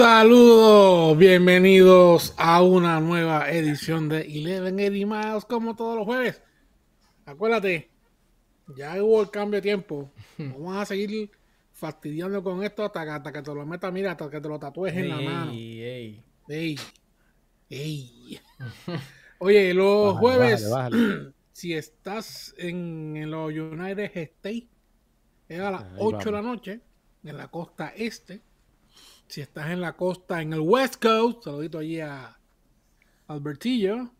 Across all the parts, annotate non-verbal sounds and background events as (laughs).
Saludos, bienvenidos a una nueva edición de Eleven Eddie Miles como todos los jueves. Acuérdate, ya hubo el cambio de tiempo. (laughs) Vamos a seguir fastidiando con esto hasta que, hasta que te lo metas, mira, hasta que te lo tatúes en la mano. Ey, ey. (laughs) Oye, los jueves, (clears throat) si estás en, en, los United States, es a las 8 de la noche, en la costa este. Si estás en la costa, en el West Coast, saludito allí a Albertillo.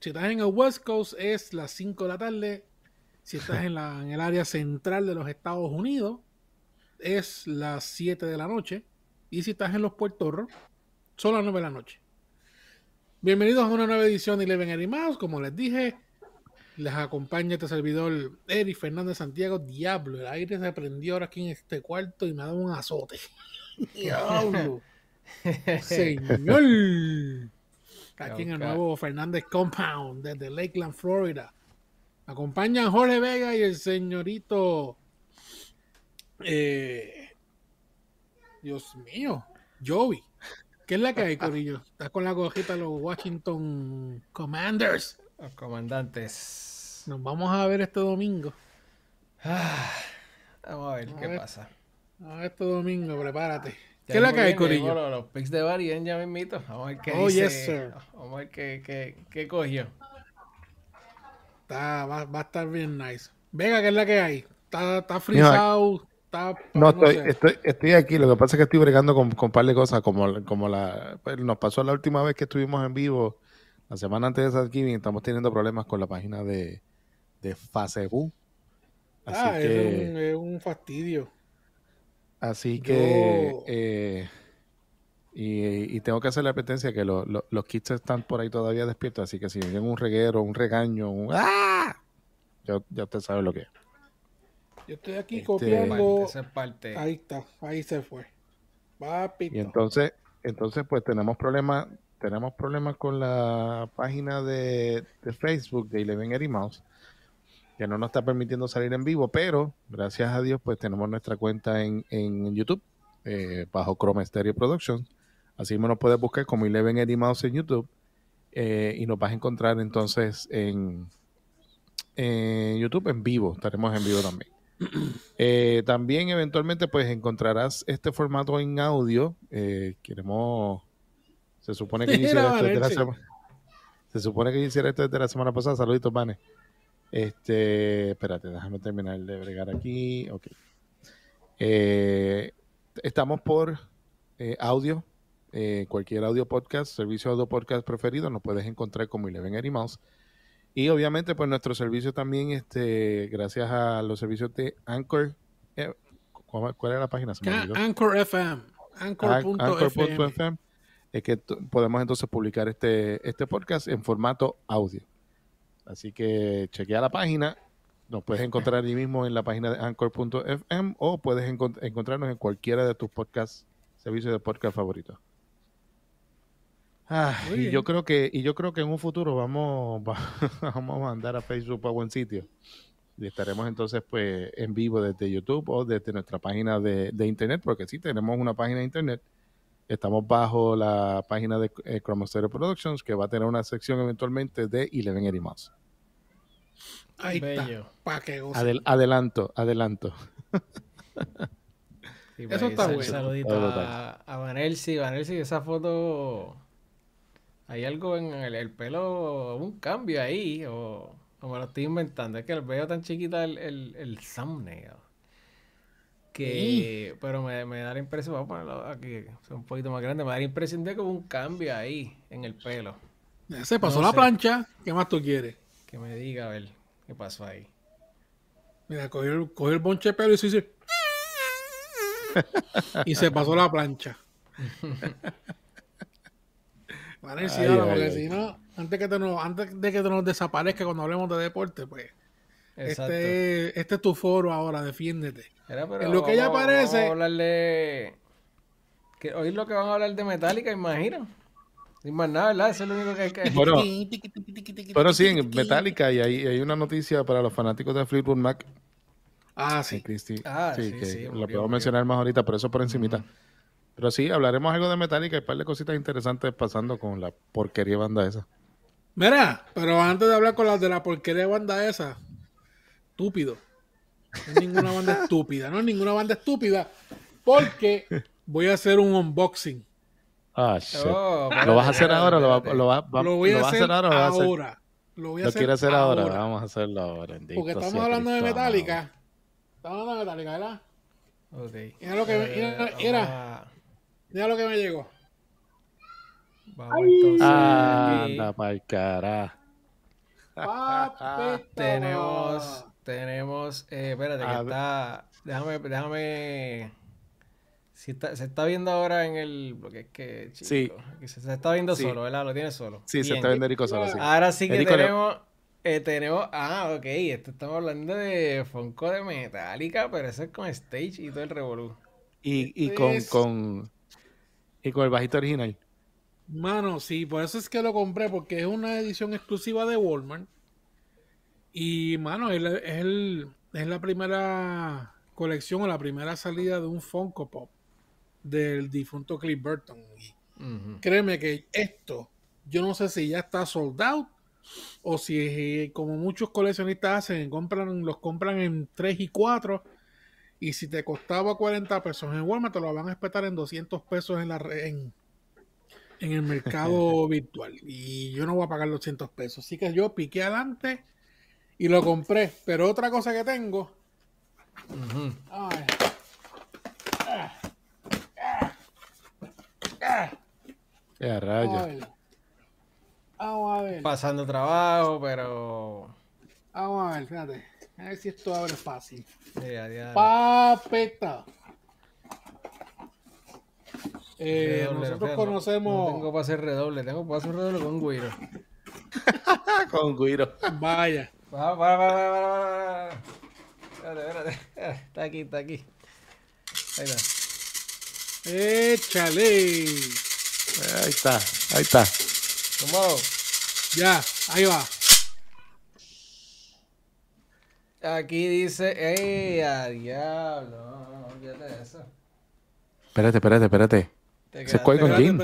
Si estás en el West Coast es las 5 de la tarde. Si estás en, la, en el área central de los Estados Unidos es las 7 de la noche. Y si estás en los puertos, son las 9 de la noche. Bienvenidos a una nueva edición de Eleven Animados. Como les dije, les acompaña este servidor Eric Fernández Santiago. Diablo, el aire se prendió ahora aquí en este cuarto y me ha dado un azote. Diablo. (laughs) Señor. Aquí en el nuevo Fernández Compound desde Lakeland, Florida. Acompañan Jorge Vega y el señorito. Eh, Dios mío, Joey. ¿Qué es la que hay, (laughs) Corillo? Estás con la cojita de los Washington Commanders. Los comandantes. Nos vamos a ver este domingo. Ah, vamos a ver qué pasa. A ver este domingo, prepárate. ¿Qué es la que hay, Corillo? los picks de Barien ya me invito. Vamos a ver qué oh, dice. Yes, sir. Vamos a ver qué, qué, qué cogió. Está, va, va, a estar bien nice. Venga, ¿qué es la que hay? Está, está frisado. Está, no, estoy, estoy, estoy, aquí. Lo que pasa es que estoy bregando con, con un par de cosas. Como, como la, pues, nos pasó la última vez que estuvimos en vivo, la semana antes de Thanksgiving, estamos teniendo problemas con la página de, de Facebook. Así ah, que, es, un, es un fastidio. Así que. Yo... Eh, y, y, tengo que hacer la advertencia que lo, lo, los kits están por ahí todavía despiertos. Así que si viene un reguero, un regaño, un. ¡Ah! Ya, ya usted sabe lo que es. Yo estoy aquí este, copiando. Parte. Ahí está, ahí se fue. Papito. Y entonces, entonces pues tenemos problemas, tenemos problemas con la página de, de Facebook de Eleven Eddie Mouse, que no nos está permitiendo salir en vivo, pero gracias a Dios, pues tenemos nuestra cuenta en, en YouTube, eh, bajo Chrome Stereo Productions. Así me nos puedes buscar como Eleven Eddie Mouse en YouTube. Eh, y nos vas a encontrar entonces en, en YouTube en vivo, estaremos en vivo también. (clears throat) Eh, también eventualmente pues encontrarás este formato en audio. Queremos, se supone que (laughs) hiciera esto desde la semana. Se supone que hiciera esto desde la semana pasada. Saluditos, Vane. Este, espérate, déjame terminar de bregar aquí. Ok. Eh, estamos por eh, audio, eh, cualquier audio podcast, servicio audio podcast preferido, nos puedes encontrar como Eleven Eddie Mouse. Y obviamente, pues nuestro servicio también, este, gracias a los servicios de Anchor. ¿Cuál es la página? Anchor FM. Anchor.fm. Anchor es que podemos entonces publicar este, este podcast en formato audio. Así que chequea la página. Nos puedes encontrar allí mismo en la página de anchor.fm o puedes encont encontrarnos en cualquiera de tus podcasts, servicios de podcast favoritos. Ah, y yo creo que y yo creo que en un futuro vamos (laughs) vamos a mandar a Facebook a buen sitio y estaremos entonces pues en vivo desde YouTube o desde nuestra página de, de internet porque sí tenemos una página de internet estamos bajo la página de eh, Productions que va a tener una sección eventualmente de Eleven Eddie Mouse ahí Bello. está que Adel, adelanto adelanto sí, eso está bueno saludito a, a Vanelsi Vanelsi esa foto hay algo en el, el, pelo, un cambio ahí, o, o, me lo estoy inventando. Es que veo tan chiquita el, el, el thumbnail. Que, ¿Sí? pero me, me, da la impresión, vamos a ponerlo aquí, un poquito más grande, me da la impresión de que hubo un cambio ahí en el pelo. Se pasó no la sé. plancha, ¿qué más tú quieres? Que me diga, a ver, qué pasó ahí. Mira, cogió el, cogió el bonche de pelo y se hizo... (laughs) y se pasó la plancha. (laughs) Vale, sí, ay, ay, porque ay. si no, antes, que te nos, antes de que te nos desaparezca cuando hablemos de deporte, pues. Este, este es tu foro ahora, defiéndete. Era, pero en lo que ella aparece. Vamos a hablarle. Que hoy lo que van a hablar de Metallica, imagino. Sin más nada, ¿verdad? Eso es lo único que hay que. Bueno, (laughs) bueno sí, en Metallica, y hay, hay una noticia para los fanáticos de Fleetwood Mac. Ah, sí. Christy, ah, sí, sí, que sí, lo puedo murió. mencionar más ahorita, pero eso por encimita. Pero sí, hablaremos algo de Metallica y un par de cositas interesantes pasando con la porquería banda esa. Mira, pero antes de hablar con las de la porquería banda esa, estúpido. No es ninguna banda estúpida, no es ninguna banda estúpida, porque voy a hacer un unboxing. Ah. Oh, ¿Lo vas a hacer ahora? ¿Lo, va, lo, va, lo voy a, hacer, ahora? Lo, ahora. lo voy a hacer, hacer ahora? Vamos a hacerlo ahora. Porque estamos hablando de Metallica. Estamos hablando de Metallica, ¿verdad? Ok. Mira lo que, me, mira, mira, lo que me llegó. Vamos entonces. Anda pa'l cara. (laughs) tenemos, tenemos, eh, espérate, que está, déjame, déjame si se está viendo ahora en el. Porque es que. sí. Se, está viendo solo, ¿verdad? Lo tiene solo. Sí, se está viendo Erico solo, sí. Ahora sí que tenemos. Eh, tenemos. Ah, ok. Esto estamos hablando de Funko de Metallica, pero eso es con Stage y todo el Revolu. Y, y con, con. Y con el bajito original. Mano, sí, por eso es que lo compré, porque es una edición exclusiva de Walmart. Y, mano, es, el, es la primera colección o la primera salida de un Funko Pop del difunto Cliff Burton. Créeme que esto, yo no sé si ya está sold out o si como muchos coleccionistas hacen, compran, los compran en 3 y 4 y si te costaba 40 pesos en Walmart te lo van a respetar en 200 pesos en la en, en el mercado (laughs) virtual. Y yo no voy a pagar los 200 pesos. Así que yo piqué adelante y lo compré pero otra cosa que tengo Qué rayo. Vamos a ver. Pasando trabajo, pero. Vamos a ver, fíjate. A ver si esto abre fácil. Papeta. Eh, nosotros conocemos. No tengo para hacer redoble, tengo para hacer redoble con Guiro. (laughs) con Guiro. Vaya. Para, para, para, para, Espérate, espérate. Está aquí, está aquí. Ahí está. Échale. Ahí está, ahí está. ¿Cómo? Ya, ahí va. Aquí dice, ¡ey, a diablo! de eso. Espérate, espérate, espérate. ¿Se cuál con Jim?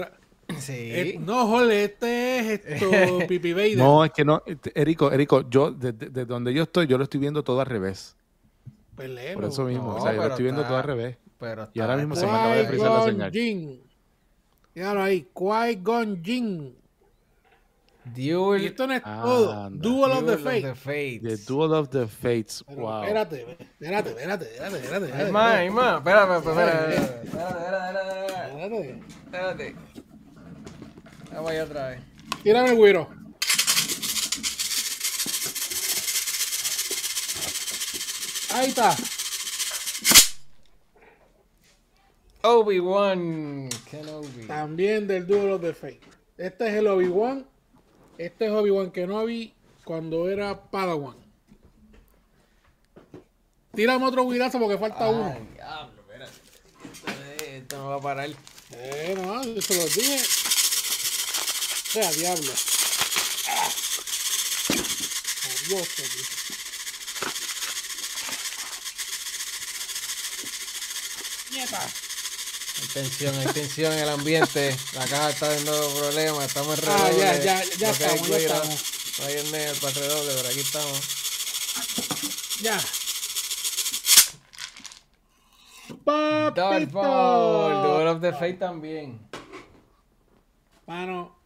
Sí. Eh, no, jole, este es esto, (laughs) Pipi Vader. No, es que no, Erico, Erico, yo, desde donde yo estoy, yo lo estoy viendo todo al revés. Pelero. Por eso mismo, o sea, yo lo estoy viendo todo al revés. y ahora mismo se me acaba de frizar la señal. Míralo ahí, Qui-Gon Jinn. Duel. Y esto no es todo. Duel, of the Fates. The Duel of the Fates. wow. Espérate, espérate, espérate, espérate, espérate. Hay más, hay más. Espérate, espérate, espérate. Espérate, espérate. Espérate. Vamos allá otra vez. Tírame el güiro. Ahí está. Obi-Wan Kenobi. También del of the Fate. Este es el Obi-Wan. Este es Obi-Wan Kenobi cuando era Padawan. Tírame otro guirazo porque falta Ay, uno. Diablo, espérate. Esto no va a parar. Eh, no, yo se lo dije. Sea diablo. Adiós, Nieta. Hay tensión, hay tensión en el ambiente. La caja está dando problemas, estamos en redoble. Ah, ya, ya, ya estamos, ya estamos. No hay en el para redoble, pero aquí estamos. Ya. Dodgeball, Duel of the Fate también. Mano,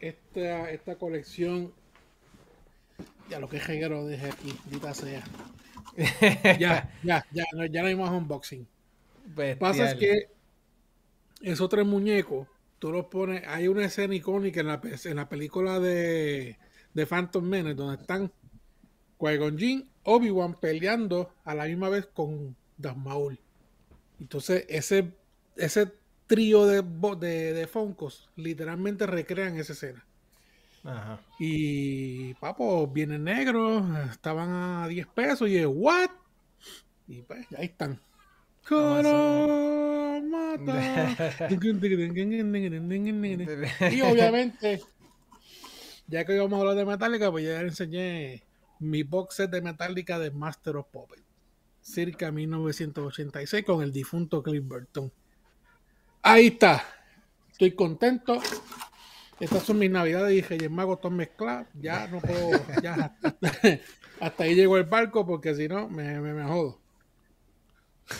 esta, esta colección. Ya lo que lo dejé aquí, dita sea. (laughs) ya, ya, ya, no, ya no hay más unboxing. Pasa es que esos tres muñecos, tú los pones, hay una escena icónica en la, en la película de, de Phantom Menace donde están Qui-Gon Jinn, Obi-Wan peleando a la misma vez con Darth Maul. Entonces ese, ese trío de, de, de Funkos literalmente recrean esa escena. Ajá. Y papo, viene negro, estaban a 10 pesos y es, ¿what? Y pues ahí están y obviamente, ya que íbamos a hablar de Metallica, pues ya le enseñé mi box set de Metallica de Master of Puppets, circa 1986, con el difunto Cliff Burton. Ahí está. Estoy contento. Estas son mis navidades y Reyes Magos todas mezcladas. Ya no puedo. Ya, (laughs) hasta, ahí llegó el barco porque si no, me, me, me jodo.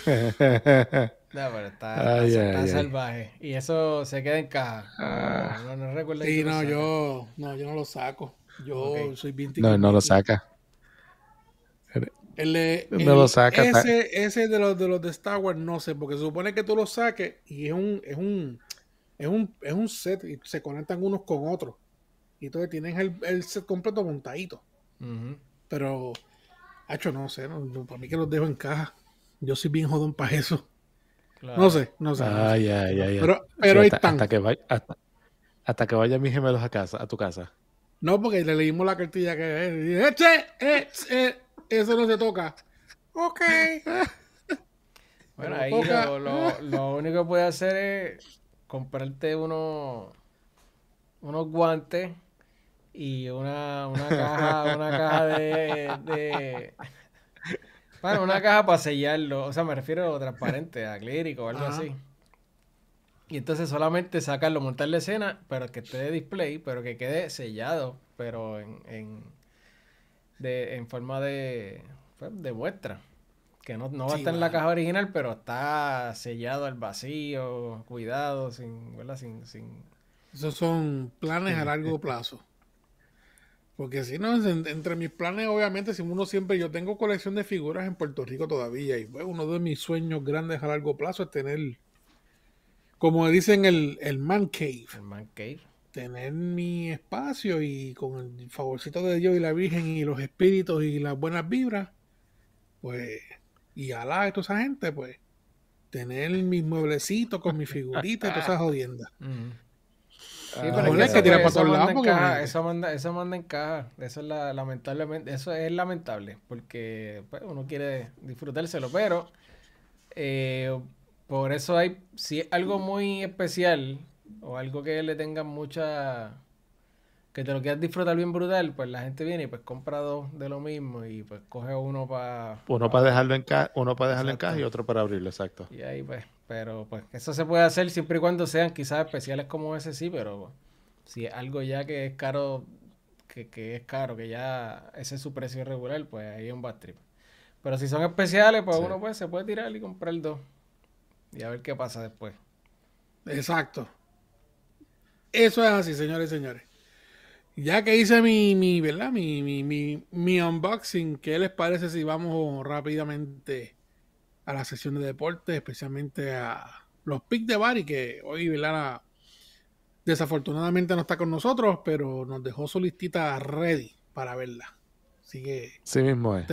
(laughs) No, pero está, salvaje. Y eso se queda en caja. Ah. No, no, recuerdo. Sí, no, yo no, yo no lo saco. Yo soy bien No, no lo saca. El, no lo saca. Ese, ese de los de los de Star Wars, no sé, porque se supone que tú lo saques y es un, es un, es un, es un set y se conectan unos con otros. Y entonces tienen el, el set completo montadito. Pero, hecho, no sé, no, para mí que los dejo en caja. Yo soy bien jodón para eso. No sé, no sé. Ay, ay, ay, pero, pero hasta, Hasta que, vaya, hasta, que vayan mis gemelos a casa, a tu casa. No, porque le leímos la cartilla que ¡Eche! Eh, eh, eso no se toca. Ok. (laughs) bueno, ahí lo, lo, lo, único que puede hacer es comprarte unos unos guantes y una, una caja, una caja de bueno, una caja para sellarlo. O sea, me refiero a transparente, acrílico o algo así. Y entonces solamente sacarlo, montar la escena, pero que esté de display, pero que quede sellado, pero en, en, de, en forma de, pues, de muestra. Que no, no va a estar en la caja original, pero está sellado al vacío, cuidado, sin, ¿verdad? Sin, sin... Esos son planes a largo (laughs) plazo. Porque si no, entre mis planes, obviamente, si uno siempre, yo tengo colección de figuras en Puerto Rico todavía, y pues, uno de mis sueños grandes a largo plazo es tener, como dicen, el, el man cave. El man cave. Tener mi espacio y con el favorcito de Dios y la Virgen y los espíritus y las buenas vibras, pues, y Alá y toda esa gente, pues, tener mis mueblecitos con mis figuritas y todas esas jodiendas. (laughs) Sí, ah, pero es que, que eso, manda en caja, eso, manda, eso manda en caja. Eso es la, lamentablemente, eso es lamentable, porque pues, uno quiere disfrutárselo, pero eh, por eso hay, si es algo muy especial o algo que le tenga mucha que te lo quieras disfrutar bien brutal, pues la gente viene y pues compra dos de lo mismo y pues coge uno para... Uno para dejarlo en caja, uno para dejarlo en caja y otro para abrirlo, exacto. Y ahí pues, pero pues eso se puede hacer siempre y cuando sean quizás especiales como ese sí, pero si es algo ya que es caro, que, que es caro, que ya ese es su precio regular, pues ahí es un bad trip. Pero si son especiales, pues uno pues se puede tirar y comprar dos. Y a ver qué pasa después. Exacto. Eso es así, señores y señores. Ya que hice mi, mi ¿verdad? Mi, mi, mi, mi, unboxing, ¿qué les parece si vamos rápidamente a la sesión de deporte, especialmente a los picks de Bari, que hoy, ¿verdad? Desafortunadamente no está con nosotros, pero nos dejó su listita ready para verla. Así que... Sí mismo es.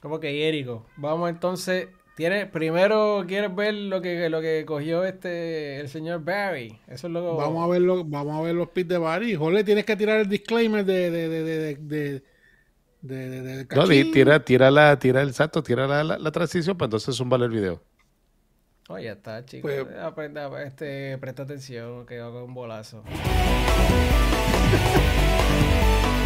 Como que Érico. Vamos entonces tiene, primero quieres ver lo que, lo que cogió este el señor Barry. Eso es lo Vamos a ver vamos a ver los pits de Barry. Jole, tienes que tirar el disclaimer de, de, de, de, de de, no, tira, tira la, tira el salto, tira la, la, transición, para entonces zumba el video. Oh, ya está, chicos. Pues, Aprenda, este, presta atención, que hago un bolazo. (laughs)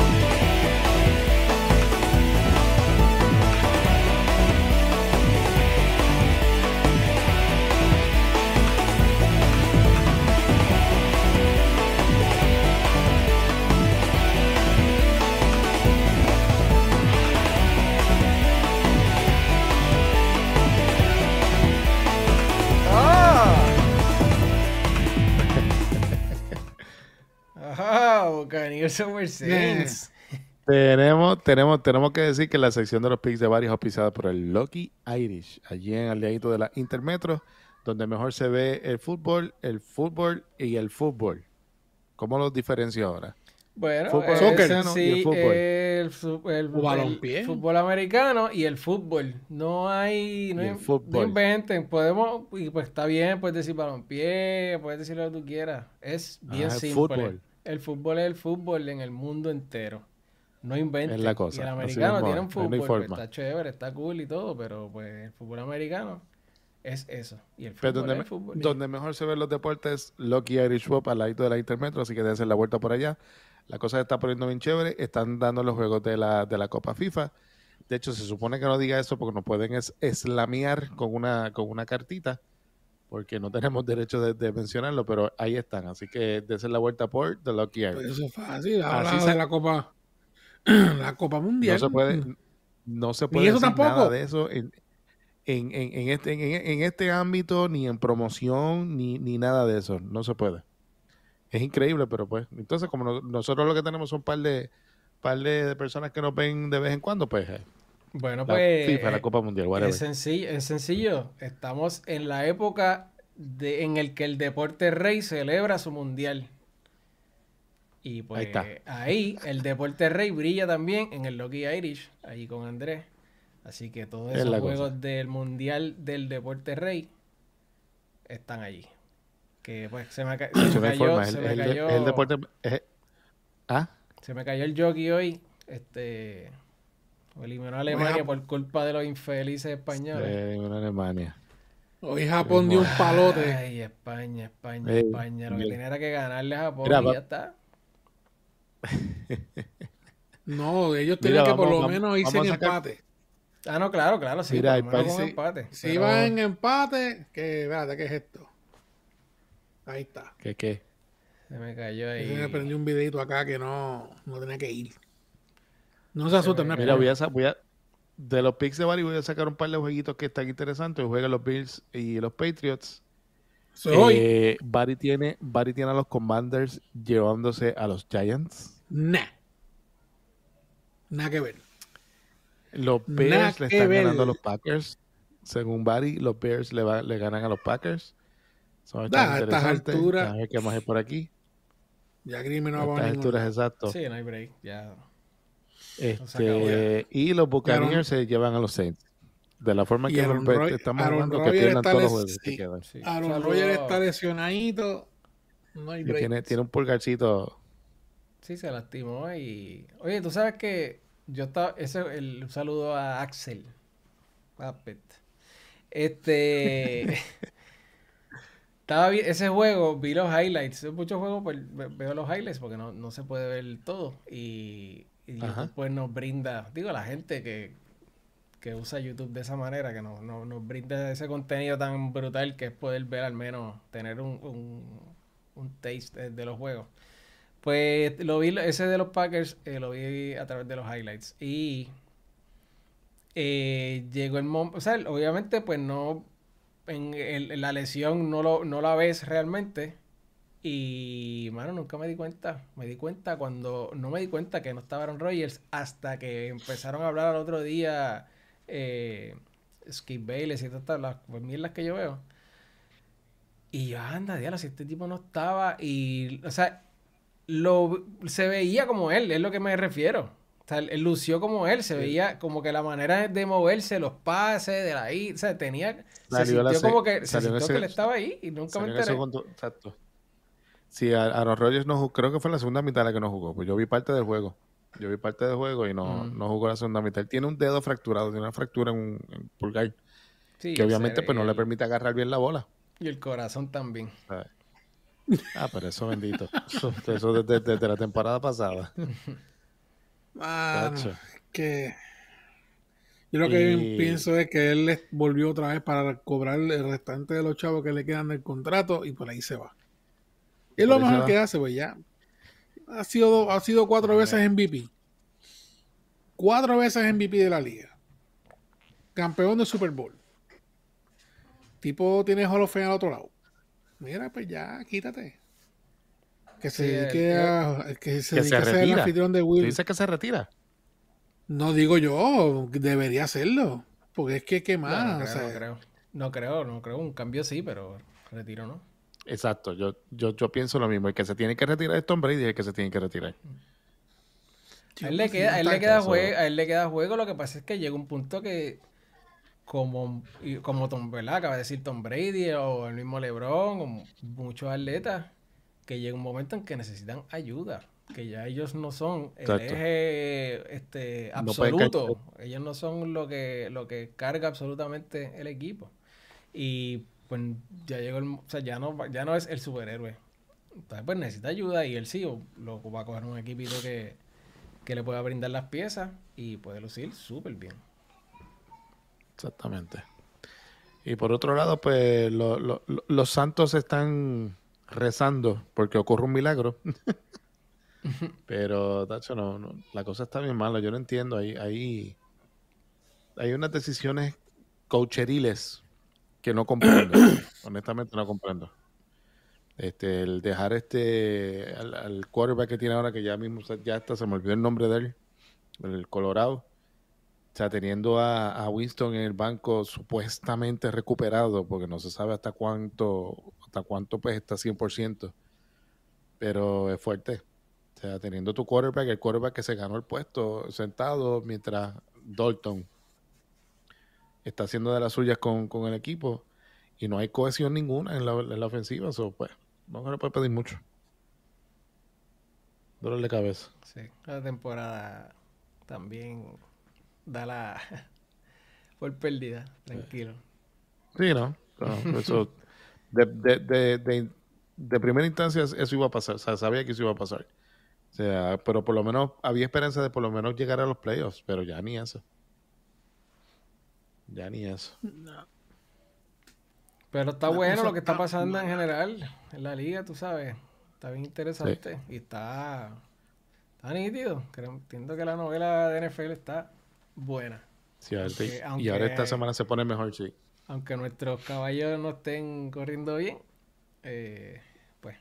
(laughs) Tenemos, tenemos, tenemos que decir que la sección de los picks de varios auspiciada por el Lucky Irish, allí en el de la Intermetro, donde mejor se ve el fútbol, el fútbol y el fútbol. ¿Cómo los diferencio ahora? Bueno, fútbol el fútbol. El, fútbol americano y el fútbol. No hay, no, inventen. Podemos, y pues está bien, puedes decir balompié, puedes decir lo que tú quieras. Es bien ah, simple. Fútbol. El fútbol es el fútbol en el mundo entero. No inventen. Es la cosa. Y el americano tiene un fútbol, pues, está chévere, está cool y todo, pero pues el fútbol americano es eso. Y el fútbol donde, es el fútbol. Donde mejor se ven los deportes, Lucky Irish Pop al lado de la Intermetro, así que hacer la vuelta por allá. La cosa se está poniendo bien chévere. Están dando los juegos de la, de la Copa FIFA. De hecho, se supone que no diga eso porque nos pueden es eslamear con una, con una cartita, porque no tenemos derecho de, mencionarlo, pero ahí están. Así que dense la vuelta por The Lucky Air. eso es fácil, Así de la Copa, (clears throat) la Copa Mundial. No se puede, no se puede decir nada de eso en, en, en, este, en, este ámbito, ni en promoción, ni, ni nada de eso. No se puede. Es increíble, pero pues, entonces como nosotros lo que tenemos son un par de, par de personas que nos ven de vez en cuando, pues... Bueno, pues... FIFA, la Copa Mundial, Es sencillo, es sencillo. Estamos en la época de, en el que el deporte rey celebra su mundial. Y pues ahí, el deporte rey brilla también en el Lucky Irish, ahí con Andrés. Así que todos esos juegos del mundial del deporte rey están allí. Que pues se me, cayó. el, deporte. ¿Ah? Se me cayó el jockey hoy. Este. Eliminó a Alemania por culpa de los infelices españoles. eliminó a Alemania. Hoy Japón dio un palote. Ay, España, España, España. Lo que tenía era que ganarle a Japón y ya está. (laughs) no, ellos tenían que por lo menos irse en empate. Ah, no, claro, claro, sí. Mira, empate. Si iban en empate, que, espérate, ¿qué es esto? Ahí está. ¿Qué qué? Se me cayó ahí. Se me prendió un videito acá que no, no tenía que ir. No se asusten, Mira, voy a, voy a, de los picks de Barry voy a sacar un par de jueguitos que están interesantes. Juegan los Bills y los Patriots. Eh, Barry, tiene, Barry tiene a los Commanders llevándose a los Giants. Nah. Nada que ver. Los Bears le están ganando a los Packers. Según Barry, los Bears le, le ganan a los Packers. Son a estas alturas. A ver qué más hay por aquí. Ya Grimm no va a estas alturas, exacto. Sí, no hay break. Ya. Este, y los Buccaneers se llevan a los Saints. De la forma que estamos hablando, que pierdan todos los juegos. Sí. Sí. Aaron Rodgers está lesionadito. No hay. Tiene, tiene un pulgarcito. Sí, se lastimó. Y. Oye, tú sabes que yo estaba. Ese, el, un saludo a Axel. Este. (laughs) estaba ese juego, vi los highlights. Muchos juegos, pues veo los highlights porque no, no se puede ver todo. Y, y YouTube pues nos brinda, digo, la gente que, que usa YouTube de esa manera, que nos, nos, brinda ese contenido tan brutal que es poder ver al menos, tener un, un, un taste de los juegos. Pues lo vi, ese de los Packers, eh, lo vi a través de los highlights. Y eh, llegó el momento, o sea, obviamente pues no, en, la lesión no, lo, no la ves realmente. Y, mano, nunca me di cuenta. Me di cuenta cuando, no me di cuenta que no estaba Aaron Rodgers hasta que empezaron a hablar al otro día eh, Skip Bayless y todas las mierdas que yo veo. Y yo, anda, diablo, si este tipo no estaba. Y, o sea, lo, se veía como él, es lo que me refiero. O sea, él, lució como él, se veía como que la manera de moverse, los pases, de la I, o sea, tenía, se sintió como que, se sintió que él estaba ahí y nunca me enteré. exacto. Sí, Aaron Rodgers no jugó, creo que fue la segunda mitad la que no jugó, pues yo vi parte del juego. Yo vi parte del juego y no, mm. no jugó la segunda mitad. Él tiene un dedo fracturado, tiene una fractura en un pulgar. que obviamente pues no le permite agarrar bien la bola. Y el corazón también. Ah, pero eso bendito. Eso, desde, la temporada pasada. Ah, que yo lo que pienso es que él volvió otra vez para cobrar el restante de los chavos que le quedan del contrato y por ahí se va. Es lo mejor que hace, pues ya. Ha sido, ha sido cuatro veces MVP. Cuatro veces MVP de la liga. Campeón de Super Bowl. Tipo tiene Hall of Fame al otro lado. Mira, pues ya, quítate. Que se dedique a. Que se, dedique a ser el anfitrión de Will. Dice que se retira. No digo yo, debería hacerlo. Porque es que, ¿qué más? No, creo, no, creo, no creo, no creo. Un cambio sí, pero retiro no. Exacto, yo, yo, yo pienso lo mismo. El que se tiene que retirar es Tom Brady, el que se tiene que retirar. A él, le queda, a él le queda juego, a él le queda juego, lo que pasa es que llega un punto que como, como Tom, ¿verdad? Acaba de decir Tom Brady o el mismo LeBron o muchos atletas que llega un momento en que necesitan ayuda, que ya ellos no son el eje este, absoluto, ellos no son lo que, lo que carga absolutamente el equipo. Y pues ya llegó el, o sea, ya no, ya no es el superhéroe. Entonces pues necesita ayuda y él sí lo va a coger un equipito que, que le pueda brindar las piezas y puede lucir súper bien. Exactamente. Y por otro lado, pues los Santos están rezando porque ocurre un milagro. (laughs) Pero, Tacho, no, la cosa está bien mala. Yo no entiendo. Hay, hay, hay unas decisiones coacheriles que no comprendo. (clears throat) Honestamente, no comprendo. Este, el dejar este al, quarterback que tiene ahora, que ya mismo ya está, se me olvidó el nombre de él, el Colorado. O sea, teniendo a, a, Winston en el banco supuestamente recuperado, porque no se sabe hasta cuánto, hasta cuánto pues está 100%. Pero es fuerte. O sea, teniendo tu quarterback, el quarterback que se ganó el puesto sentado mientras Dalton está haciendo de las suyas con, el equipo y no hay cohesión ninguna en la, en la ofensiva. So, pues, no se le puede pedir mucho. Dolor de cabeza. Sí, la temporada también da la (laughs) por pérdida, tranquilo. Sí, no. eso, (laughs) de, de, de, de, primera instancia eso iba a pasar, o sea, sabía que eso iba a pasar. O sea, pero por lo menos había esperanza de por lo menos llegar a los playoffs, pero ya ni eso. Ya ni eso. Pero está bueno lo que está pasando en general en la liga, tú sabes. Está bien interesante y está, está nítido. Entiendo que la novela de NFL está buena. Sí, y ahora esta semana se pone mejor, sí. Aunque nuestros caballos no estén corriendo bien, eh, pues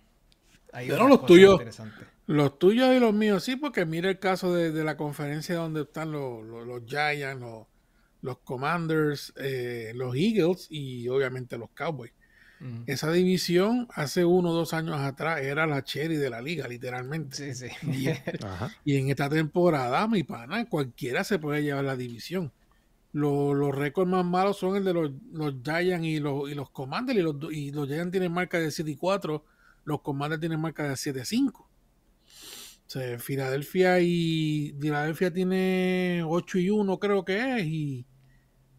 hay Pero los tuyos, los tuyos y los míos sí, porque mira el caso de, la conferencia donde están los, los, Giants, los, Commanders, eh, los Eagles y obviamente los Cowboys. Esa división hace uno o dos años atrás era la cherry de la liga, literalmente. Sí, sí. Y, en (laughs) esta temporada, mi pana, cualquiera se puede llevar la división. Los, récords más malos son el de los, los Giants y los, y los Commanders. Y los, y los Giants tienen marca de 7 y 4, los Commanders tienen marca de 7 y 5. O sea, Filadelfia y Filadelfia tiene 8 y 1 creo que es y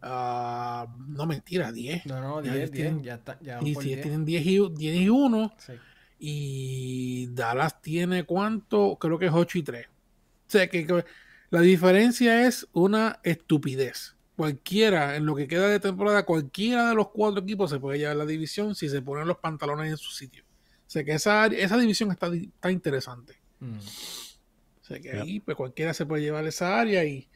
uh, no mentira, 10. No, no, 10, 10, ya está. Ya y si tienen 10 y, 10 y 1 sí. y Dallas tiene cuánto, creo que es 8 y 3. O sea, que, que la diferencia es una estupidez. Cualquiera, en lo que queda de temporada, cualquiera de los cuatro equipos se puede llevar la división si se ponen los pantalones en su sitio. O sea que esa, esa división está, está interesante. Mm. O sea que ahí pues cualquiera se puede llevar esa área y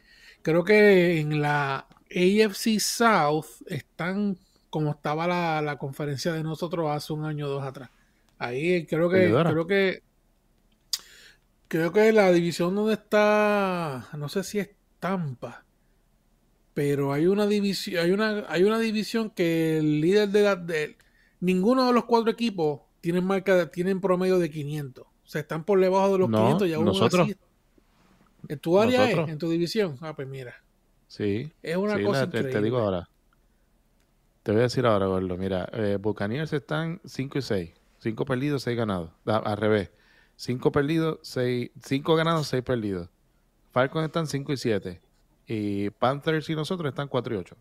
creo que en la AFC South están como estaba la, conferencia de nosotros hace un año o dos atrás. Ahí creo que creo que creo que la división donde está no sé si es Tampa pero hay una división hay una hay una división que el líder de la de, ninguno de los cuatro equipos tienen marca tienen promedio de 500 o sea, están por debajo de los 500 y aún nosotros, así. ¿En tu área es? ¿En tu división? Ah, pues mira. Sí. Es una cosa increíble. Te, digo ahora. Te voy a decir ahora, Gordo. Mira, eh, Buccaneers están 5 y 6. 5 perdidos, 6 ganados. al revés. 5 perdidos, 6... 5 ganados, 6 perdidos. Falcons están 5 y 7. Y Panthers y nosotros están 4 y 8.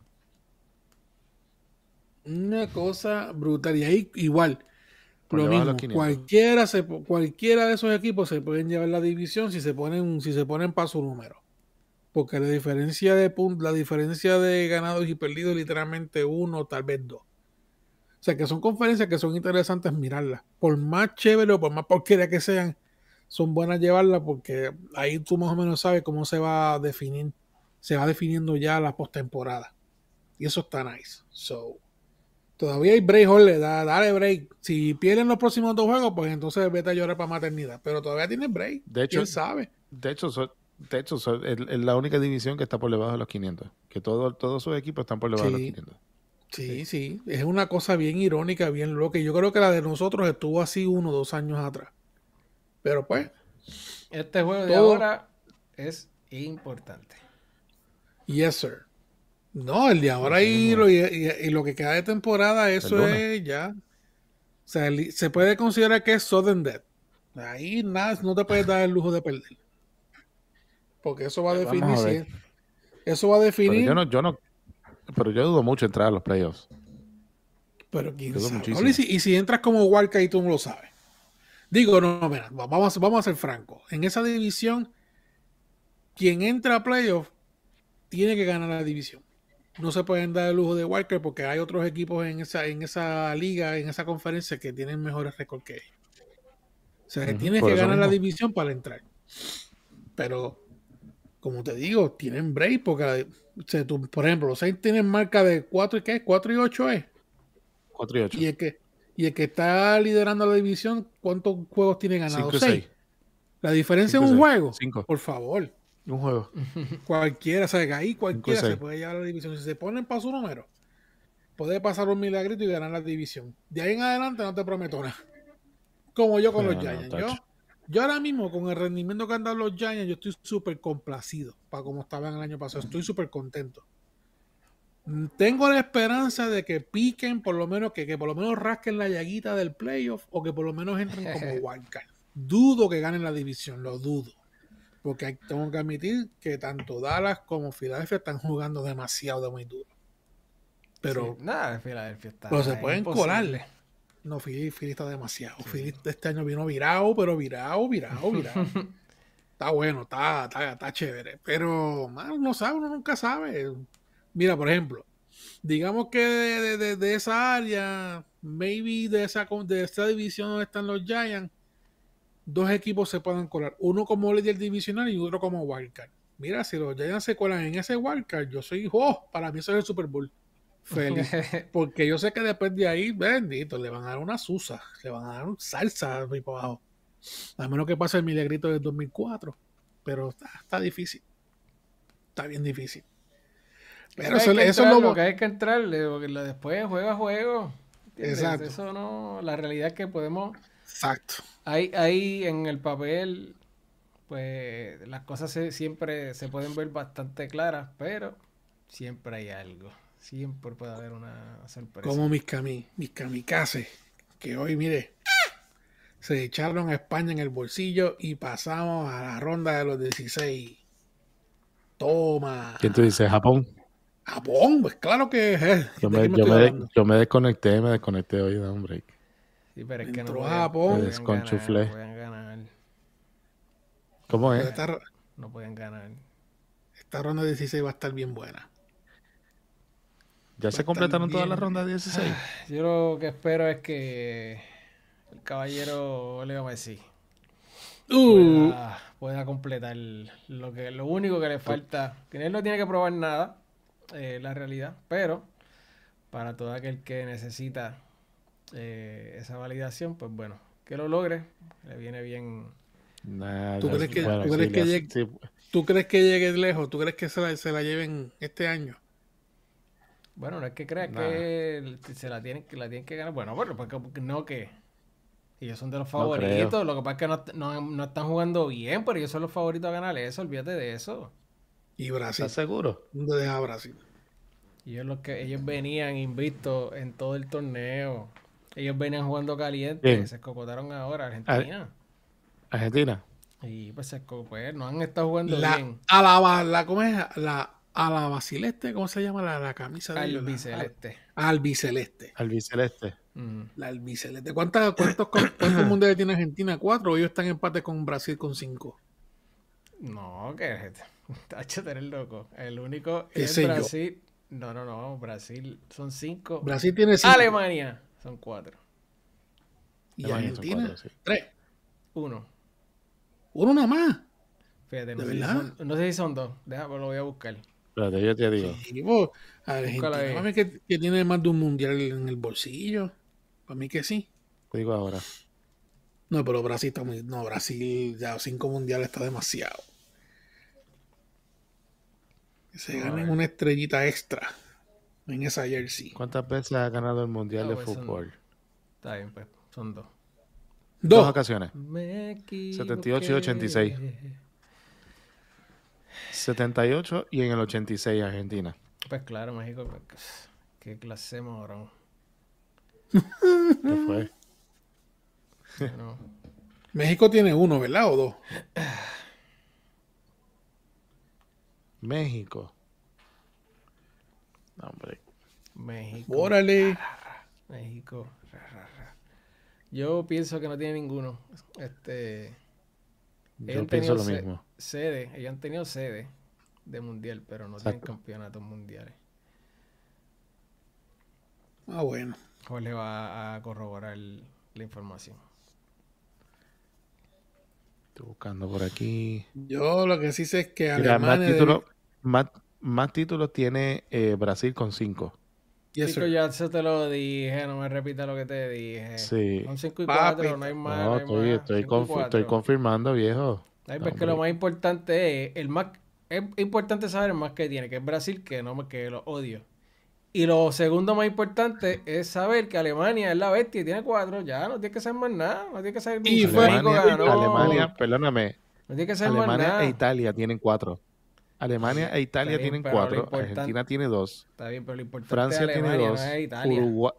Una cosa brutal. Y ahí igual lo mismo, cualquiera, se, cualquiera de esos equipos se pueden llevar la división si se ponen, si se ponen para su número. Porque la diferencia de la diferencia de ganados y perdidos literalmente uno, tal vez dos. O sea que son conferencias que son interesantes mirarlas. Por más chévere o por más porquería que sean, son buenas llevarlas porque ahí tú más o menos sabes cómo se va a definir. Se va definiendo ya la postemporada. Y eso está nice. So, Todavía hay break, Jorge, dale break. Si pierden los próximos dos juegos, pues entonces vete a llorar para maternidad. Pero todavía tienen break. De hecho, ¿Quién sabe? De hecho, de hecho es, la única división que está por debajo de los 500. Que todo, todos sus equipos están por debajo de los 500. Sí, sí, Es una cosa bien irónica, bien loca. Yo creo que la de nosotros estuvo así uno o dos años atrás. Pero pues. Este juego de ahora es importante. Yes, sir. No, el de ahora y lo, y, lo, que queda de temporada, eso es ya. O sea, se puede considerar que es sudden death. Ahí nada, no te puedes dar el lujo de perder. Porque eso va a definir si Eso va a definir. Pero yo no, yo no. Pero yo dudo mucho entrar a los playoffs. Pero quién sabe. Y, si, y si, entras como Walker y tú no lo sabes. Digo, no, mira, vamos, vamos a ser francos. En esa división quien entra a playoff tiene que ganar la división. No se pueden dar el lujo de Walker porque hay otros equipos en esa, en esa liga, en esa conferencia que tienen mejores récords que ellos. O sea, que tienes que ganar la división para entrar. Pero, como te digo, tienen break porque, por ejemplo, los Saints tienen marca de 4 y qué, 4 y 8 es. 4 y 8. Y el que, y el que está liderando la división, ¿cuántos juegos tiene ganado? 6. La diferencia es un juego. Por favor. Un juego. (laughs) Cualquiera, o sea, que ahí cualquiera se puede llevar a la división. Si se ponen para su número, puede pasar un milagrito y ganar la división. De ahí en adelante no te prometo nada. Como yo con los Giants. yo, yo ahora mismo, con el rendimiento que han dado los Giants, yo estoy súper complacido para como estaban el año pasado. Estoy súper contento. Tengo la esperanza de que piquen, por lo menos, que, que por lo menos rasquen la llaguita del playoff o que por lo menos entren como (laughs) wildcard. Dudo que ganen la división, lo dudo. Porque tengo que admitir que tanto Dallas como Filadelfia están jugando demasiado de muy duro. Pero. nada, Filadelfia está. Pero se pueden colarle. No, Philly, está demasiado. Sí. este año vino virado, pero virado, virado, virado. (laughs) está bueno, está, está, chévere. Pero, man, no sabe, uno nunca sabe. Mira, por ejemplo, digamos que de, esa área, maybe de esa, de esta división donde están los Giants, dos equipos se puedan colar. Uno como líder divisional y otro como wildcard. Mira, si los Giants se colan en ese wildcard, yo soy, oh, para mí eso es el Super Bowl. Feliz. (laughs) Porque yo sé que después de ahí, bendito, le van a dar una susa, le van a dar un salsa por abajo. A menos que pase el milagrito del 2004. Pero está, difícil. Está bien difícil. Pero eso, es lo que hay que entrarle, porque después juega juego. Exacto. Eso no, la realidad es que podemos Exacto. Ahí, ahí en el papel, pues las cosas siempre se pueden ver bastante claras, pero siempre hay algo. Siempre puede haber una sorpresa. Como mis, cami mis kamikazes, que hoy, mire, se echaron a España en el bolsillo y pasamos a la ronda de los 16. Toma. ¿Quién tú dices? ¿Japón? Japón, pues claro que es. Yo me, yo, me, yo me, desconecté, me desconecté hoy de un break. Sí, pero es que no pueden, ganar. ¿Cómo es? no pueden ganar. Esta ronda 16 va a estar bien buena. ¿Ya se completaron todas las rondas 16? Yo lo que espero es que el caballero Leo Messi uh. pueda, completar lo que lo único que le falta. Que él no tiene que probar nada, eh, la realidad, pero para todo aquel que necesita eh, esa validación, pues bueno, que lo logre, le viene bien. ¿Tú, crees que, llegue, ¿Tú crees que llegue lejos? ¿Tú crees que se la, se la lleven este año? Bueno, no es que creas que se la tienen, que la tienen que ganar. Bueno, bueno, porque no que ellos son de los favoritos. lo que pasa es que no, no, están jugando bien, pero ellos son los favoritos a ganar eso. Olvídate de eso. ¿Y Brasil? ¿Estás seguro? ¿Dónde deja Brasil? Ellos, los que, ellos venían invictos en todo el torneo. Ellos venían jugando caliente, se escocotaron ahora Argentina. Argentina. Y pues, se pues no han estado jugando bien. A la, la, ¿cómo es? La, a la basileste, ¿cómo se llama la, la camisa? De albiceleste. albiceleste. Albiceleste. La albiceleste. ¿Cuántos, cuántos, cuántos mundiales tiene Argentina? ¿Cuatro o ellos están en empate con Brasil con cinco? No, que (laughs) tacho el loco. El único es Brasil. No, no, no. Brasil son cinco. Brasil tiene cinco. Alemania. Son cuatro. ¿Y Argentina? Tres. Uno. Uno nada más. Fíjate, no, sé si, son, no sé si son dos. Déjame, lo voy a buscar. Espérate, yo te digo. Sí, Argentina, mí que, que, tiene más de un mundial en el bolsillo. Para mí que sí. Te digo ahora. No, pero Brasil está muy. No, Brasil ya cinco mundiales está demasiado. Que se ganen una estrellita extra en esa jersey. ¿Cuántas veces ha ganado el Mundial de pues Fútbol? Está bien, pues. Son dos. Dos, ocasiones. 78 y 86. 78 y en el 86 Argentina. Pues claro, México. Pues, qué clase morón. ¿Qué fue? México tiene uno, ¿verdad? ¿O dos? México. Hombre. México. Órale. México. Yo pienso que no tiene ninguno. Este. Yo pienso lo mismo. Sede, ellos han tenido sede de mundial, pero no tienen campeonatos mundiales. Ah, bueno. le va a corroborar la información. Estoy buscando por aquí. Yo lo que sí sé es que Alemania... más, títulos, tiene eh, Brasil con cinco. Chico, ya se te lo dije, no me repita lo que te dije. Sí. Son 5 y 4, no hay más. No, estoy, Estoy, estoy, confirmando, viejo. Ay, pues que lo más importante es, el más, es importante saber más que tiene, que es Brasil, que no que lo odio. Y lo segundo más importante es saber que Alemania es la bestia y tiene cuatro. Ya, no tiene que saber más nada. No tiene que saber y Alemania, Alemania, perdóname. No tiene que saber Alemania más nada. e Italia tienen cuatro. Alemania e Italia tienen cuatro. Argentina tiene dos. Está bien, pero lo importante Francia es tiene dos. Uruguay,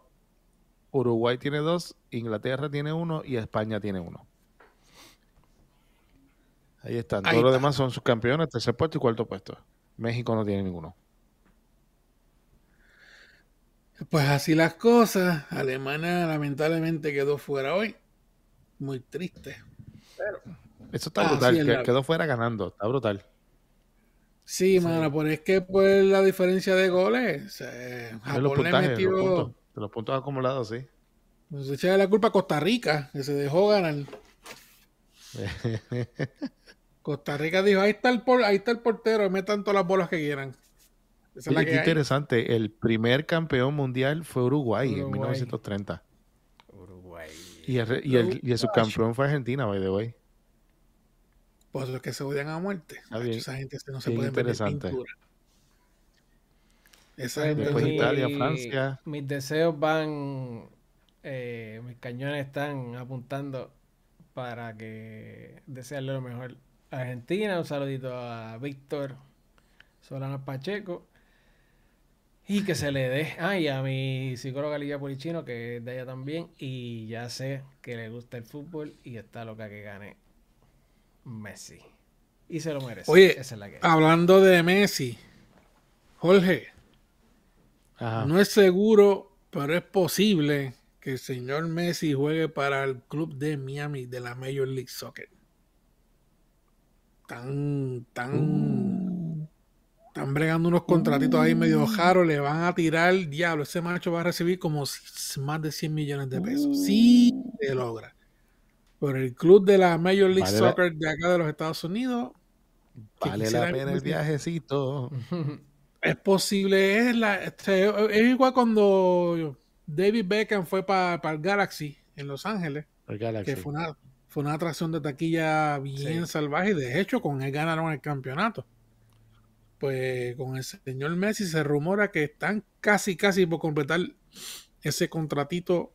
Uruguay tiene dos. Inglaterra tiene uno y España tiene uno. Ahí están. Todos los demás son sus campeones, tercer puesto y cuarto puesto. México no tiene ninguno. Pues así las cosas. Alemania lamentablemente quedó fuera hoy. Muy triste. Pero, Eso está brutal. quedó fuera ganando. Está brutal. Sí, mano, pues es que pues la diferencia de goles. Japón los puntajes, metió... los puntos, de los puntos acumulados, sí. Pues echa la culpa a Costa Rica, que se dejó ganar. (laughs) Costa Rica dijo, ahí está el, ahí está el portero, metan todas las bolas que quieran. Esa es qué interesante. El primer campeón mundial fue Uruguay, en 1930. Uruguay. Y el, y el, y el subcampeón fue Argentina, by the way. Pues los que se odian a muerte. Esa gente no se puede interesante. pintura. Esa pues, gente Después Italia, Francia. Mis deseos van, eh, mis cañones están apuntando para que desearle lo mejor a Argentina. Un saludito a Víctor Solano Pacheco y que se le dé. Ah, y a mi psicóloga Lidia Polichino, que es de ella también. Y ya sé que le gusta el fútbol y está loca que gane Messi. Y se lo merece. Oye, hablando de Messi, Jorge, no es seguro, pero es posible que el señor Messi juegue para el club de Miami de la Major League Soccer. Tan, tan. Uh. Están bregando unos contratitos ahí medio jaros, uh. le van a tirar el diablo. Ese macho va a recibir como más de 100 millones de pesos. Sí se logra. Por el club de la Major League Soccer de acá de los Estados Unidos. Vale la pena el viajecito. Es posible, es, la, este, es igual cuando David Beckham fue para el Galaxy en Los Ángeles. Que fue una, fue una atracción de taquilla bien salvaje. De hecho, con él ganaron el campeonato pues con el señor Messi se rumora que están casi, casi por completar ese contratito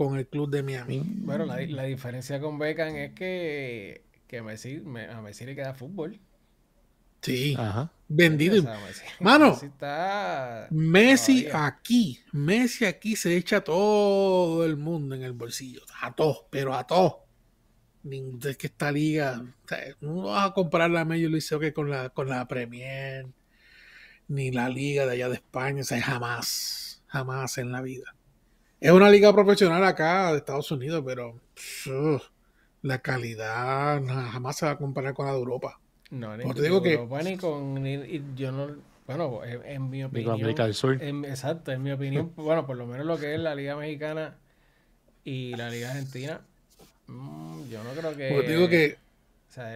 con el club de Miami. Bueno, la, diferencia con Beckham es que, que Messi, a Messi le queda fútbol. Sí, vendido. Mano, Messi, aquí, Messi aquí se echa todo el mundo en el bolsillo, a todos, pero a todos es que esta liga, no vas a comparar la Major League Soccer con la, con la Premier, ni la liga de allá de España, o sea, jamás, jamás en la vida. Es una liga profesional acá de Estados Unidos, pero la calidad jamás se va a comparar con la de Europa. No, ni, te digo que, ni con, yo no, bueno, en, mi opinión, América del Sur. exacto, en mi opinión, (laughs) bueno, por lo menos lo que es la liga mexicana y la liga argentina, Mm, yo no creo que. Pues digo que.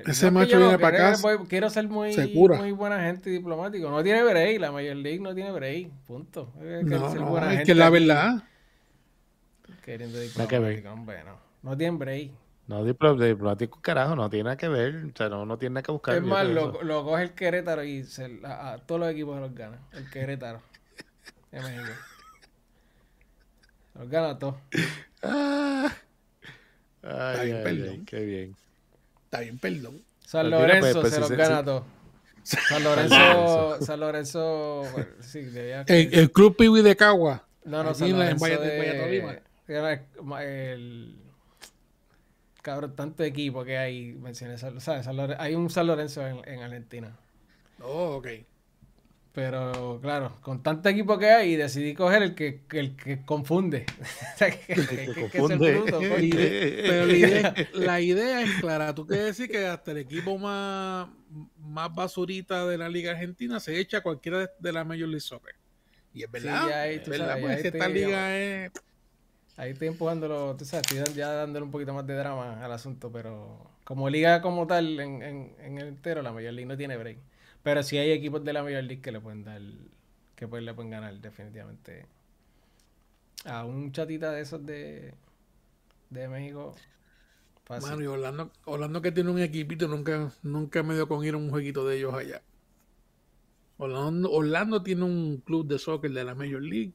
ese macho viene para acá. quiero ser muy, muy buena gente diplomático. No tiene break. La Major League no tiene break. Punto. Es no, no, es que la verdad. Queriendo diplomático. Hombre, no. No tiene break. No, diplomático, carajo, no tiene nada que ver. O sea, no, no tiene nada que buscar. Es más, lo, lo, coge el Querétaro y se, a, todos los equipos los gana. El Querétaro. de México. Los gana a todos. Ah. Ay, Está bien, perdón. qué bien. Está bien, perdón. San pues Lorenzo pues, se los gana todo. (laughs) San Lorenzo, San Lorenzo, bueno, sí, debía el, el, Club Piwi de Cagua. No, no, San Lorenzo en de, el cabrón, tanto equipo que hay, mencioné, ¿sabes? San Lorenzo, hay un San Lorenzo en, en Argentina. Oh, ok. Pero claro, con tanto equipo que hay, decidí coger el que, el que confunde. Pero (laughs) la idea, es clara. Tú quieres decir que hasta el equipo más, más basurita de la Liga Argentina se echa cualquiera de, la Major League Soccer. Y es verdad. ahí, es verdad pues, esta liga es. Ahí estoy empujándolo, tú sabes, estoy ya dándole un poquito más de drama al asunto, pero como liga como tal en, en, en el entero, la Major League no tiene break. Pero sí hay equipos de la Major League que le pueden dar, que pues le pueden ganar definitivamente. A un chatita de esos de, de México. Fácil. y Orlando, Orlando que tiene un equipito, nunca, nunca me dio con ir a un jueguito de ellos allá. Orlando, Orlando tiene un club de soccer de la Major League.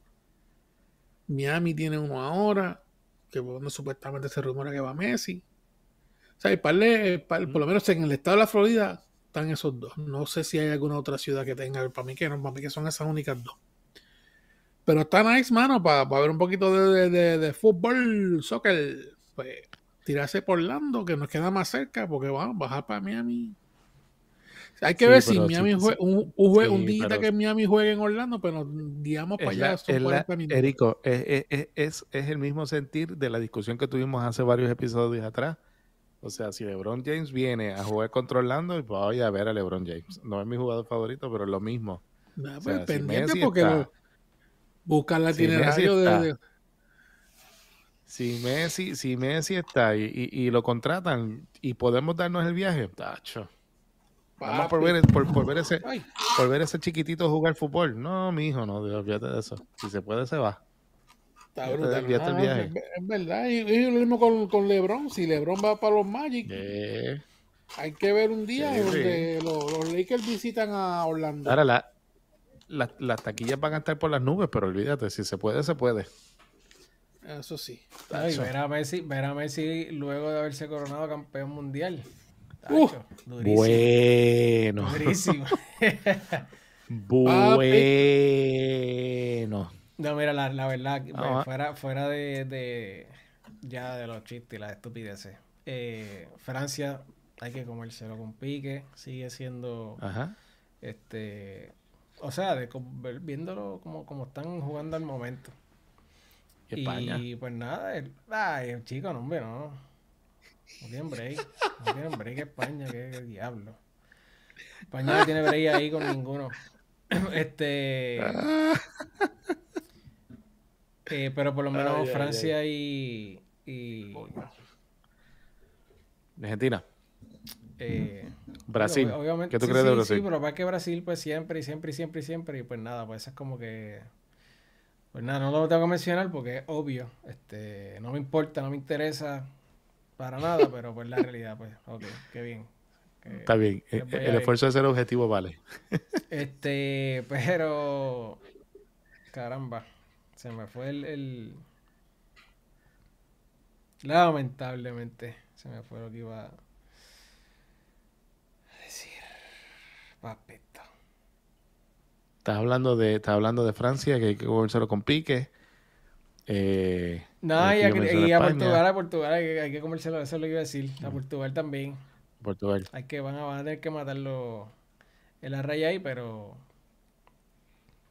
Miami tiene uno ahora, que bueno, supuestamente se rumora que va Messi. O sea, y por lo menos en el estado de la Florida, están esos dos. No sé si hay alguna otra ciudad que tenga, para mí que no, para mí que son esas únicas dos. Pero está nice, mano, para, ver un poquito de, fútbol, soccer. Pues tirarse por Orlando, que nos queda más cerca, porque vamos, bajar para Miami. Hay que ver si Miami juega, un, un, día que Miami juegue en Orlando, pero nos guiamos para allá. Erico, es, es, es, el mismo sentir de la discusión que tuvimos hace varios episodios atrás o sea, si LeBron James viene a jugar controlando, pues voy a ver a LeBron James. No es mi jugador favorito, pero es lo mismo. pues pendiente porque buscarla tiene radio de, Si Messi, si Messi está y, lo contratan y podemos darnos el viaje, tacho. Vamos por ver, por, ver ese, por ver ese chiquitito jugar fútbol. No, mi hijo, no, olvídate de eso. Si se puede, se va. Está brutal. Es, verdad. Y, lo mismo con, con, LeBron. Si LeBron va para los Magic, hay que ver un día donde los, Lakers visitan a Orlando. Ahora, la, las taquillas van a estar por las nubes, pero olvídate, si se puede, se puede. Eso sí. ver, a Messi, ver a Messi luego de haberse coronado campeón mundial. Bueno. Durísimo. (laughs) bueno. No, mira, la, la verdad, pues, fuera, fuera de, ya de los chistes y las estupideces. Eh, Francia hay que comérselo con pique, sigue siendo Ajá. este o sea, de viéndolo como, como están jugando al momento. Y pues nada, el, ay, el chico, no, hombre, no. No tienen break. No tienen break España, qué, diablo. España no tiene break ahí con ninguno. (clears throat) Este. Eh, pero por lo menos Francia y, y... Argentina. Eh, Brasil. obviamente, ¿Qué tú crees de Brasil? Sí, pero para que Brasil, pues siempre y siempre y siempre y siempre. Y pues nada, pues eso es como que. Pues nada, no lo tengo que mencionar porque es obvio. Este, no me importa, no me interesa para nada, (laughs) pero pues la realidad, pues, ok, qué bien. Está bien. El, el esfuerzo de ser objetivo vale. (laughs) este, pero. Caramba. Se me fue el, Lamentablemente, se me fue lo que iba a decir. Papito. Estás hablando de, estás hablando de Francia, que hay que comérselo con pique. Eh, no, y, a, Portugal, a Portugal hay, que comérselo, eso es lo que iba a decir. A Portugal también. Portugal. Hay que, van a, van a tener que matarlo en la raya ahí, pero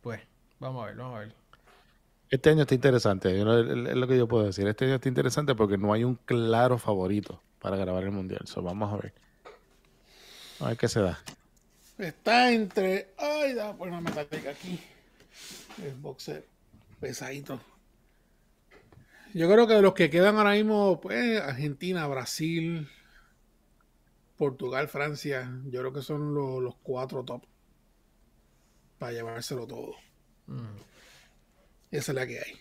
pues, vamos a ver, vamos a ver. Este año está interesante, es lo que yo puedo decir. Este año está interesante porque no hay un claro favorito para grabar el mundial. vamos a ver. A ver qué se da. Está entre. Ay, da por una metálica aquí. El boxer pesadito. Yo creo que de los que quedan ahora mismo, pues Argentina, Brasil, Portugal, Francia, yo creo que son los, cuatro top para llevárselo todo. Mm. Esa es la que hay.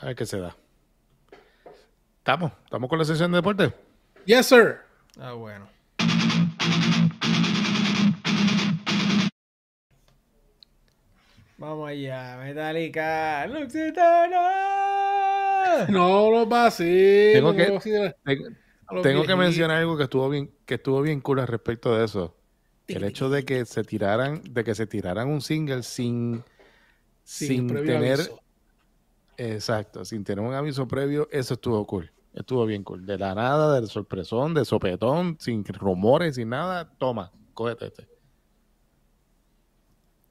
A ver qué se da. ¿Estamos? ¿Estamos con la sesión de deporte? Yes, sir. Ah, bueno. Vamos allá, Metallica, Luxitana. (laughs) No lo pases. Tengo que, tengo, que mencionar algo que estuvo bien, que estuvo bien cool al respecto de eso. El hecho de que se tiraran, de que se tiraran un single sin sin, tener. Exacto, sin tener un aviso previo, eso estuvo cool. Estuvo bien cool. De la nada, del sorpresón, de sopetón, sin rumores, sin nada, toma, cógete este.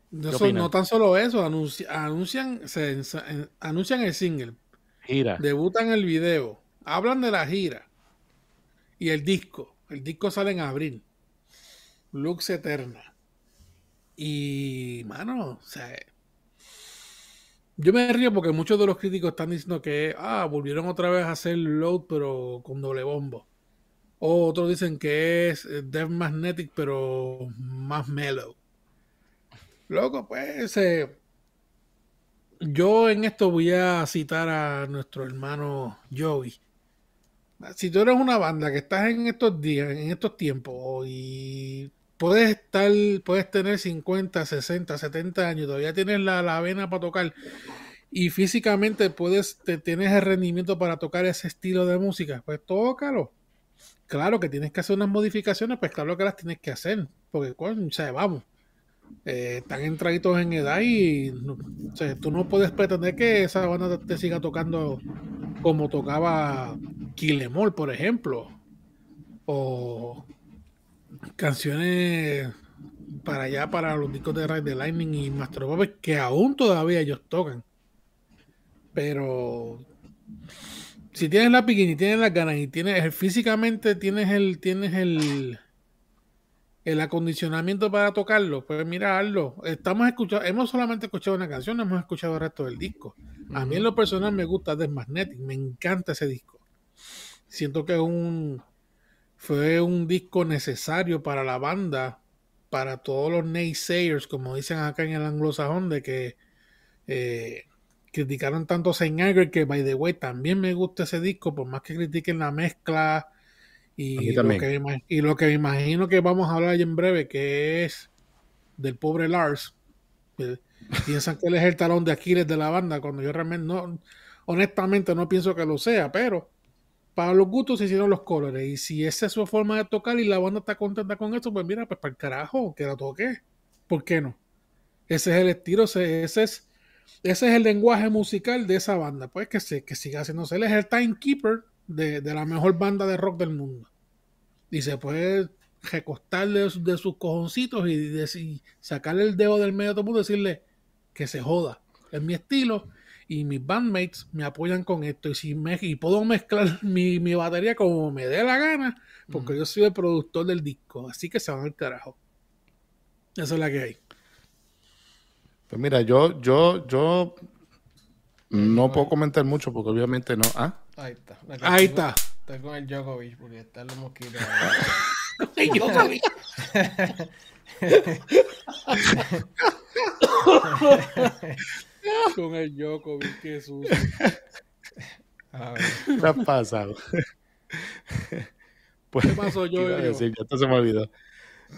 No, tan solo eso, anuncian, se, anuncian el single. Gira. Debutan el video. Hablan de la gira. Y el disco. El disco sale en abril. Lux Eterna. Y, mano, o sea, yo me río porque muchos de los críticos están diciendo que, ah, volvieron otra vez a hacer load, pero con doble bombo. O otros dicen que es eh, Death Magnetic, pero más mellow. Loco, pues, eh, yo en esto voy a citar a nuestro hermano Joey. Si tú eres una banda que estás en estos días, en estos tiempos, y puedes estar, puedes tener 50, 60, 70 años, todavía tienes la, la vena para tocar y físicamente puedes, te, tienes el rendimiento para tocar ese estilo de música, pues tócalo. Claro que tienes que hacer unas modificaciones, pues claro que las tienes que hacer, porque, o sea, vamos, eh, están entraditos en edad y tú no puedes pretender que esa banda te siga tocando como tocaba Kilemol, por ejemplo, o canciones para allá, para los discos de Ride the Lightning y Master of que aún todavía ellos tocan. Pero si tienes la piquín y tienes las ganas y tienes físicamente tienes el tienes el el acondicionamiento para tocarlo, pues mira, Estamos escuchando, hemos solamente escuchado una canción, no hemos escuchado el resto del disco. A mí en lo personal me gusta The Magnetic, me encanta ese disco. Siento que es un fue un disco necesario para la banda, para todos los naysayers, como dicen acá en el anglosajón, de que eh, criticaron tanto Saint Anger que, by the way, también me gusta ese disco, por más que critiquen la mezcla y lo, que me, y lo que me imagino que vamos a hablar en breve, que es del pobre Lars. (laughs) Piensan que él es el talón de Aquiles de la banda, cuando yo realmente no, honestamente no pienso que lo sea, pero para los gustos se hicieron los colores. Y si esa es su forma de tocar y la banda está contenta con eso, pues mira, pues para el carajo, que la toque. ¿Por qué no? Ese es el estilo, ese, es, ese es el lenguaje musical de esa banda. Pues que, se, que siga haciéndose. Él es el timekeeper de, de la mejor banda de rock del mundo. Y se puede recostar de, sus cojoncitos y, sacarle el dedo del medio de todo el mundo y decirle que se joda. Es mi estilo y mis bandmates me apoyan con esto. Y si me, y puedo mezclar (laughs) mi, batería como me dé la gana, porque yo soy el productor del disco. Así que se van al carajo. Esa es la que hay. Pues mira, yo, yo, yo no puedo comentar mucho porque obviamente no. ¿Ah? Ahí está. Ahí está. Estoy con el Djokovic porque está los mosquitos. (laughs) el Djokovic. (laughs) con el Djokovic, qué sucio. ¿Qué ha pasado? Pues, ¿Qué pasó yo? Ya se me olvidó.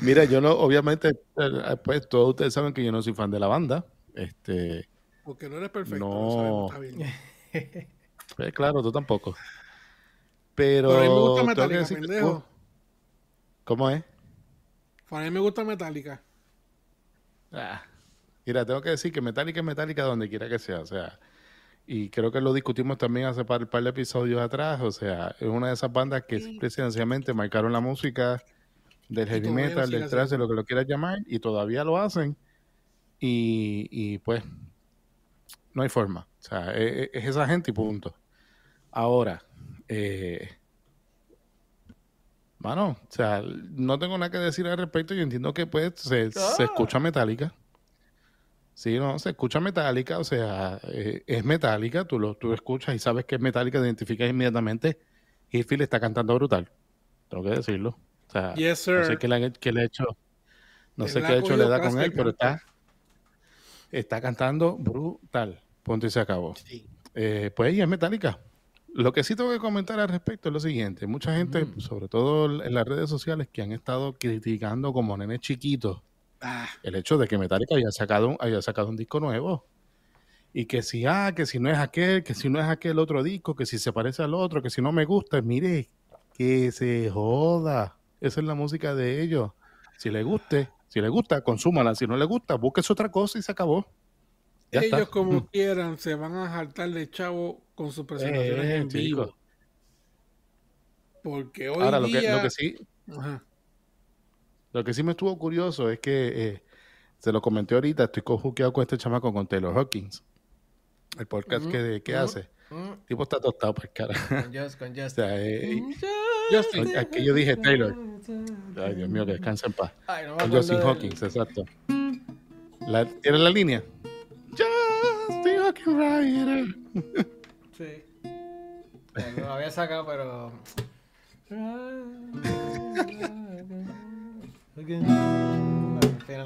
Mira, yo no, obviamente, eh, pues todos ustedes saben que yo no soy fan de la banda. Este. Porque no eres perfecto. No. está bien. (laughs) Pues claro, tú tampoco. Pero. a mí me gusta Metallica, pendejo. ¿Cómo es? A mí me gusta Metallica. Ah, Mira, tengo que decir que Metallica es Metallica donde quiera que sea, o sea, y creo que lo discutimos también hace par, par de episodios atrás, o sea, es una de esas bandas que sí. sencillamente marcaron la música del heavy metal, del thrash, de lo que lo quieras llamar, y todavía lo hacen, y, pues, no hay forma, o sea, es, e, es esa gente y punto. Ahora, eh, Mano, o sea, no tengo nada que decir al respecto. Yo entiendo que pues se, se ah. escucha metálica. Sí, no, se escucha metálica, o sea, eh, es metálica, tú lo tú escuchas y sabes que es metálica, identificas inmediatamente. Phil está cantando brutal. Tengo que decirlo. O sea, no sé qué le, qué le, ha hecho, no sé qué hecho le da con él, pero está, está cantando brutal. Punto y se acabó. Eh, pues ella es metálica. Lo que sí tengo que comentar al respecto es lo siguiente. Mucha gente, mm. sobre todo en las redes sociales, que han estado criticando como nenes chiquitos Ah. El hecho de que Metallica haya sacado, haya sacado un disco nuevo. Y que si, ah, que si no es aquel, que si no es aquel otro disco, que si se parece al otro, que si no me gusta, mire, que se joda. Esa es la música de ellos. Si le guste, si le gusta, consúmala. Si no le gusta, búsquese otra cosa y se acabó. Ellos como quieran se van a saltar de chavo con sus presentaciones eh, en vivo. Porque hoy Ahora, día... lo que, lo que sí... Lo que sí me estuvo curioso es que eh, se lo comenté ahorita, estoy cojuqueado con este chamaco, con Taylor Hawkins. El podcast que, que hace. El tipo está tostado por cara. Con (laughs) Just, con Just. o sea, eh, Justin. Aquí yo dije Taylor. Ay, Dios mío, que descansa en paz. Ay, no con Justin Hawkins, exacto. La, ¿Era la línea? Hawkins Rider. sí. lo había sacado, pero.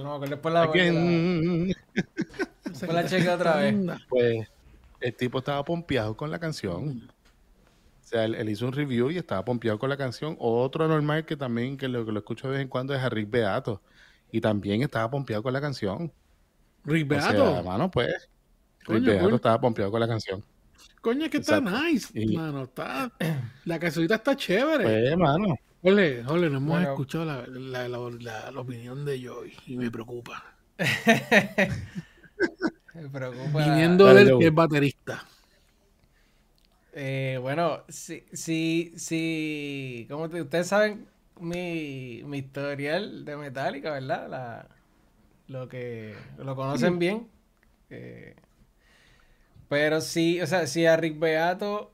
no Después la, después la cheque otra vez. Pues el tipo estaba pompeado con la canción. O sea, él, hizo un review y estaba pompeado con la canción. Otro normal que también, que lo, que lo escucho de vez en cuando, es a Rick Beato. Y también estaba pompeado con la canción. Rick Beato. O sea, mano, pues. Rick Beato estaba pompeado con la canción. Coño, que está nice, mano. Está, la cancionita está chévere. Pues, mano. Ole, ole, no hemos escuchado la, la, la, opinión de Joy y me preocupa. (laughs) me preocupa. Viniendo de él que es baterista. Eh, bueno, sí, sí, sí. Como ustedes saben mi, mi historial de Metallica, ¿verdad? La, lo que lo conocen bien. Eh, pero sí, o sea, sí a Rick Beato,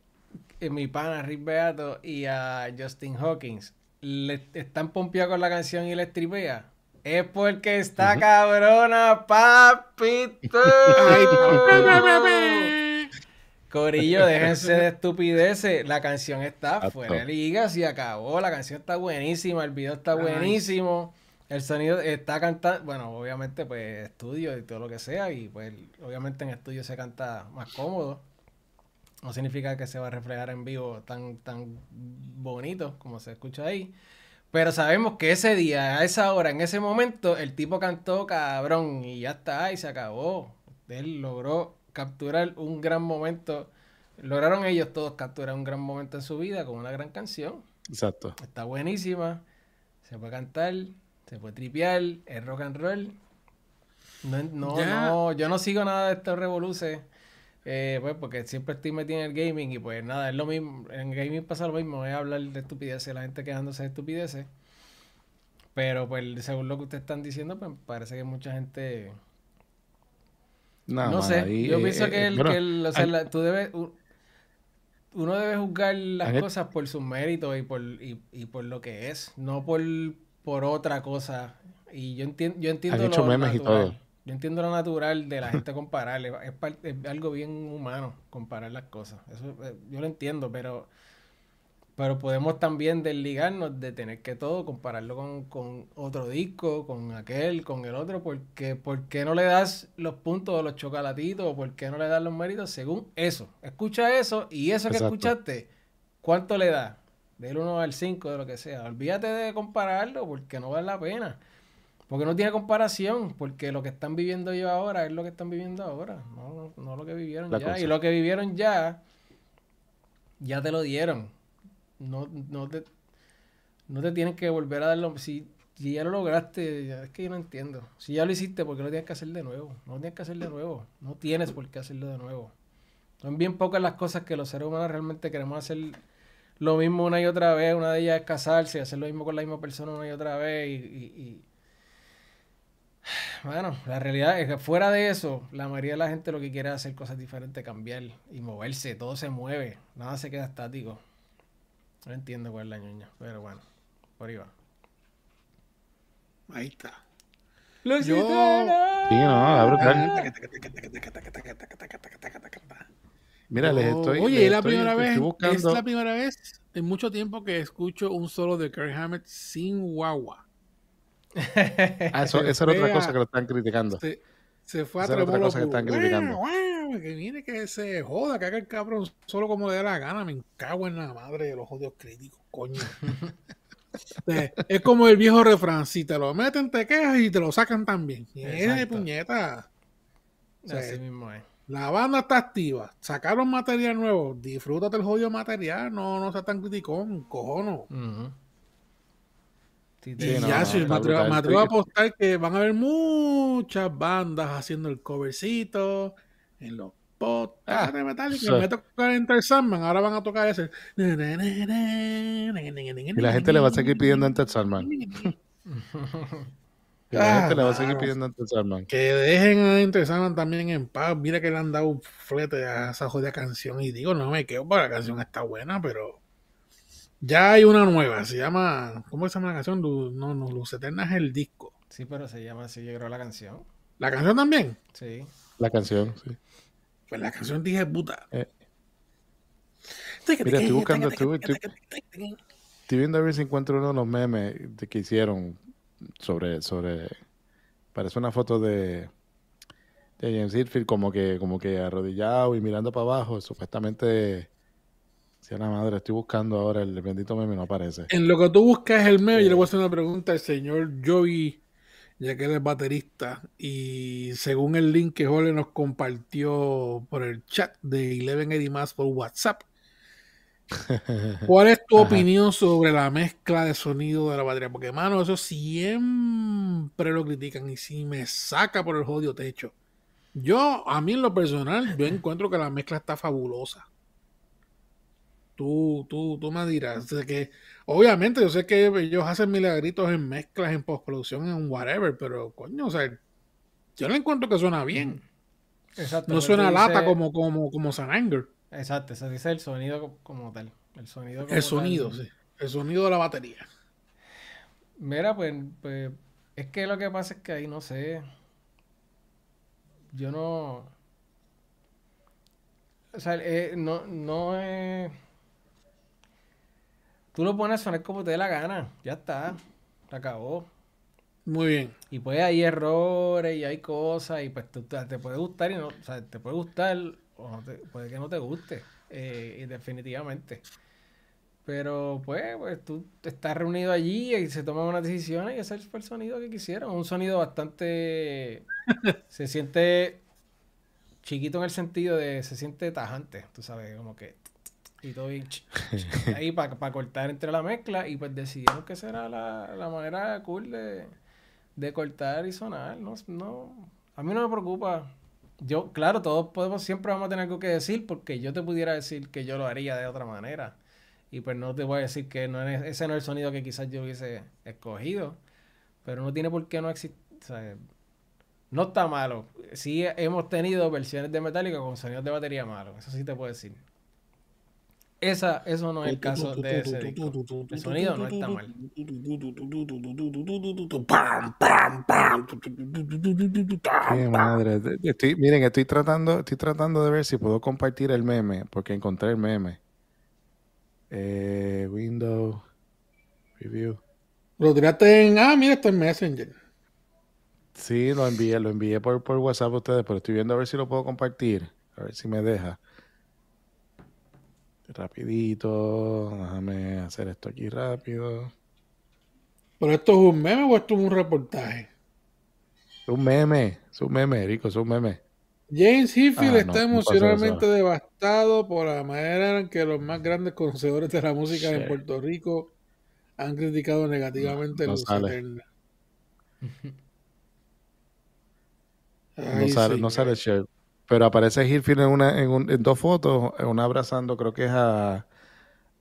eh, mi pana Rick Beato y a Justin Hawkins le están pompeados con la canción y le tripea, es porque está cabrona, papito. Corillo, déjense de estupideces. La canción está fuera de liga, se acabó. La canción está buenísima, el video está buenísimo. El sonido está cantando, bueno, obviamente, pues estudio y todo lo que sea. Y pues, obviamente en estudio se canta más cómodo. No significa que se va a reflejar en vivo tan, tan bonito como se escucha ahí. Pero sabemos que ese día, a esa hora, en ese momento, el tipo cantó cabrón y ya está, y se acabó. Él logró capturar un gran momento. Lograron ellos todos capturar un gran momento en su vida con una gran canción. Exacto. Está buenísima. Se puede cantar, se puede tripear, es rock and roll. No, no, no yo no sigo nada de estos revoluces. Eh, pues porque siempre estoy metido en el gaming y pues nada, es lo mismo. En gaming pasa lo mismo, es hablar de estupideces, la gente quejándose de estupideces. Pero pues según lo que ustedes están diciendo, pues parece que mucha gente... no sé, yo pienso eh, que, el, que el, o sea, tú debes... Uno debe juzgar las cosas por sus méritos y por, y, y por lo que es, no por, por otra cosa. Y yo, entiendo yo entiendo... hecho memes y todo. Yo entiendo lo natural de la gente (laughs) comparar, es, algo bien humano comparar las cosas. Eso eh, yo lo entiendo, pero pero podemos también desligarnos de tener que todo compararlo con, otro disco, con aquel, con el otro, porque ¿por qué no le das los puntos o los chocolatitos o por qué no le das los méritos según eso? Escucha eso y eso que escuchaste, ¿cuánto le da? Del 1 al 5, de lo que sea. Olvídate de compararlo porque no vale la pena. Porque no tiene comparación, porque lo que están viviendo ellos ahora es lo que están viviendo ahora, no, no lo que vivieron ya. Y lo que vivieron ya, ya te lo dieron. No, no, te, no te tienen que volver a darlo. Si, si ya lo lograste, es que yo no entiendo. Si ya lo hiciste, ¿por qué lo tienes que hacer de nuevo? No lo tienes que hacer de nuevo. No tienes por qué hacerlo de nuevo. Son bien pocas las cosas que los seres humanos realmente queremos hacer lo mismo una y otra vez. Una de ellas es casarse, hacer lo mismo con la misma persona una y otra vez y bueno, la realidad es que fuera de eso, la mayoría de la gente lo que quiere es hacer cosas diferentes, cambiar y moverse, todo se mueve, nada se queda estático. No entiendo cuál es la ñoña, pero bueno, por ahí va. Ahí está. Yo... Sí, no, Mira, les estoy. Oye, es la primera vez, es la primera vez en mucho tiempo que escucho un solo de Kirk Hammett sin guagua. Ah, eso, esa era otra cosa que lo están criticando. Se, fue a esa otra cosa que están criticando. que viene que se joda, que haga el cabrón solo como le dé la gana. Me cago en la madre de los jodidos críticos, coño. (laughs) es como el viejo refrán: si te lo meten, te quejas y te lo sacan también. Y es puñeta. Así mismo es. La banda está activa. Sacaron material nuevo. Disfrútate el jodido material. No, no seas tan criticón, cojono y ya, sí, me, atrevo, a apostar que van a haber muchas bandas haciendo el covercito en los podcasts ah, de Metallica. Me tocar Enter Sandman, ahora van a tocar ese. Y la gente le va a seguir pidiendo Enter Sandman. (laughs) Que la gente le va a seguir pidiendo a Sandman. Que dejen a Enter Sandman también en paz. Mira que le han dado un flete a esa jodida canción. Y digo, no me quedo, porque la canción está buena, pero ya hay una nueva. Se llama. ¿Cómo se llama la canción? No, no, Luz Eterna es el disco. Sí, pero se llama así, yo creo, la canción. ¿La canción también? Sí. La canción, sí. Pues la canción dije puta. Eh. Mira, estoy buscando. Estoy, estoy, viendo a ver si encuentro uno de los memes que hicieron sobre, sobre, parece una foto de, de James como que, como que arrodillado y mirando para abajo, supuestamente, si la madre, estoy buscando ahora el bendito meme, no aparece. En lo que tú buscas el meme, yo le voy a hacer una pregunta al señor Joey, ya que él es baterista, y según el link que Jorge nos compartió por el chat de Eleven Eddie más por WhatsApp, ¿Cuál es tu opinión sobre la mezcla de sonido de la batería? Porque, mano, eso siempre lo critican y si me saca por el jodido techo. Yo, a mí en lo personal, yo encuentro que la mezcla está fabulosa. Tú, tú, tú me dirás. que, obviamente, yo sé que ellos hacen milagritos en mezclas, en postproducción, en whatever, pero, coño, o sea, yo no encuentro que suena bien. no suena lata como, como, como San Anger. Exacto, se dice el sonido como tal. El sonido, el sonido, sí. El sonido de la batería. Mira, pues, pues, es que lo que pasa es que ahí no sé. Yo no. O sea, eh, no, no es. Tú lo pones a sonar como te dé la gana. Ya está. Se acabó. Muy bien. Y pues hay errores y hay cosas y pues te, puede gustar y no. O sea, te puede gustar puede que no te guste, eh, definitivamente. Pero pues, pues tú estás reunido allí y se toman unas decisiones y ese fue el sonido que quisieron. Un sonido bastante... (laughs) se siente chiquito en el sentido de... Se siente tajante, tú sabes, como que... Y todo (laughs) ahí para cortar entre la mezcla y pues decidieron que será la, la manera cool de, de cortar y sonar. No, no, a mí no me preocupa yo, claro, todos podemos, siempre vamos a tener algo que decir porque yo te pudiera decir que yo lo haría de otra manera. Y pues no te voy a decir que no es, ese no es el sonido que quizás yo hubiese escogido. Pero no tiene por qué no existir. no está malo. Sí hemos tenido versiones de Metallica con sonidos de batería malos. Eso sí te puedo decir. Esa, eso no es el caso de ese disco. El sonido no está mal. Qué madre. Estoy, miren, estoy tratando, estoy tratando de ver si puedo compartir el meme, porque encontré el meme. Eh, Windows Review. Lo tiraste en. Ah, mira, está en Messenger. Sí, lo envié, lo envié por, por WhatsApp a ustedes, pero estoy viendo a ver si lo puedo compartir. A ver si me deja. Rapidito, déjame hacer esto aquí rápido. ¿Pero esto es un meme o esto es un reportaje? Es un meme, es un meme, Rico, es un meme. James Hetfield ah, está emocionalmente devastado por la manera en que los más grandes conocedores de la música de Puerto Rico han criticado negativamente no, no sale. no sale, no sale pero aparece Hitfield en, una, en, dos fotos, una abrazando, creo que es a,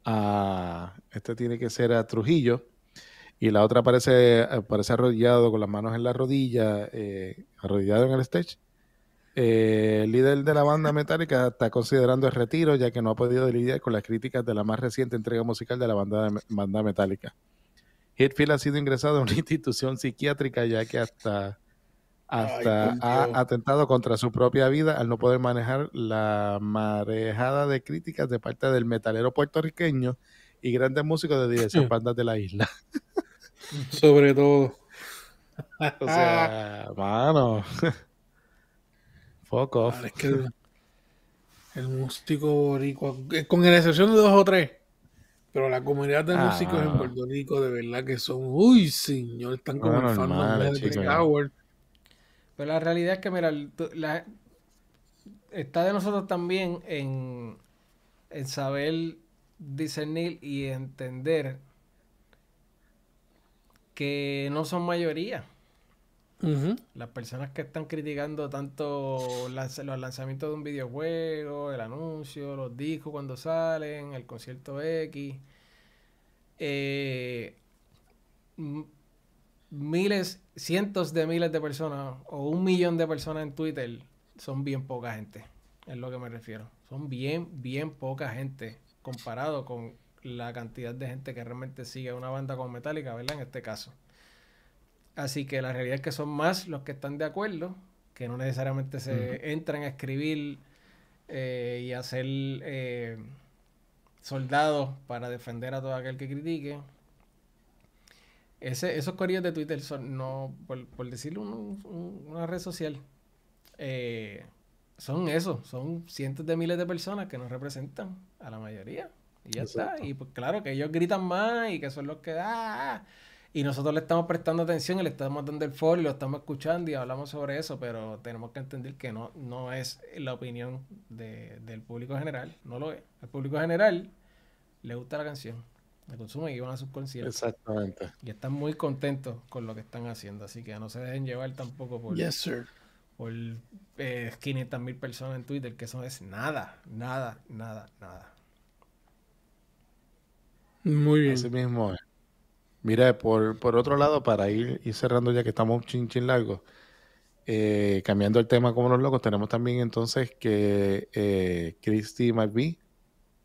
a, este tiene que ser a Trujillo, y la otra aparece, aparece arrodillado con las manos en la rodilla, eh, arrodillado en el stage. Eh, el líder de la banda metálica está considerando el retiro ya que no ha podido lidiar con las críticas de la más reciente entrega musical de la banda, banda metálica. Hitfield ha sido ingresado a una (laughs) institución psiquiátrica ya que hasta hasta ha atentado contra su propia vida al no poder manejar la marejada de críticas de parte del metalero puertorriqueño y grandes músicos de diversas (laughs) bandas de la isla. Sobre todo. o sea, (laughs) mano. Fuck off. el, músico boricua, eh, con excepción de dos o tres, pero la comunidad de músicos en ah. Puerto Rico de verdad que son, uy señor, están como el fan de Howard pero la realidad es que, mira, está de nosotros también en, saber discernir y entender que no son mayoría. Las personas que están criticando tanto los lanzamientos de un videojuego, el anuncio, los discos cuando salen, el concierto X, eh, miles, cientos de miles de personas o un millón de personas en Twitter son bien poca gente. Es lo que me refiero. Son bien, bien poca gente comparado con la cantidad de gente que realmente sigue una banda como Metallica, ¿verdad? En este caso. Así que la realidad es que son más los que están de acuerdo, que no necesariamente se entran a escribir eh, y a ser eh, soldados para defender a todo aquel que critique. Ese, esos corrillos de Twitter son, no, por, decirlo, una red social, eh, son eso, son cientos de miles de personas que nos representan a la mayoría. Y ya está. Y pues claro que ellos gritan más y que son los que da. Ah, ah, y nosotros le estamos prestando atención y le estamos dando el foro y lo estamos escuchando y hablamos sobre eso, pero tenemos que entender que no, no es la opinión del público general, no lo es. Al público general le gusta la canción, la consume y van a sus conciertos. Exactamente. Y están muy contentos con lo que están haciendo, así que no se dejen llevar tampoco por, yes, sir. por eh, 500 mil personas en Twitter, que eso es nada, nada, nada, nada. Muy bien. Así mismo Mira, por, por otro lado, para ir, ir cerrando ya que estamos chin chin largos, eh, cambiando el tema como los locos, tenemos también entonces que eh, Christy McVie,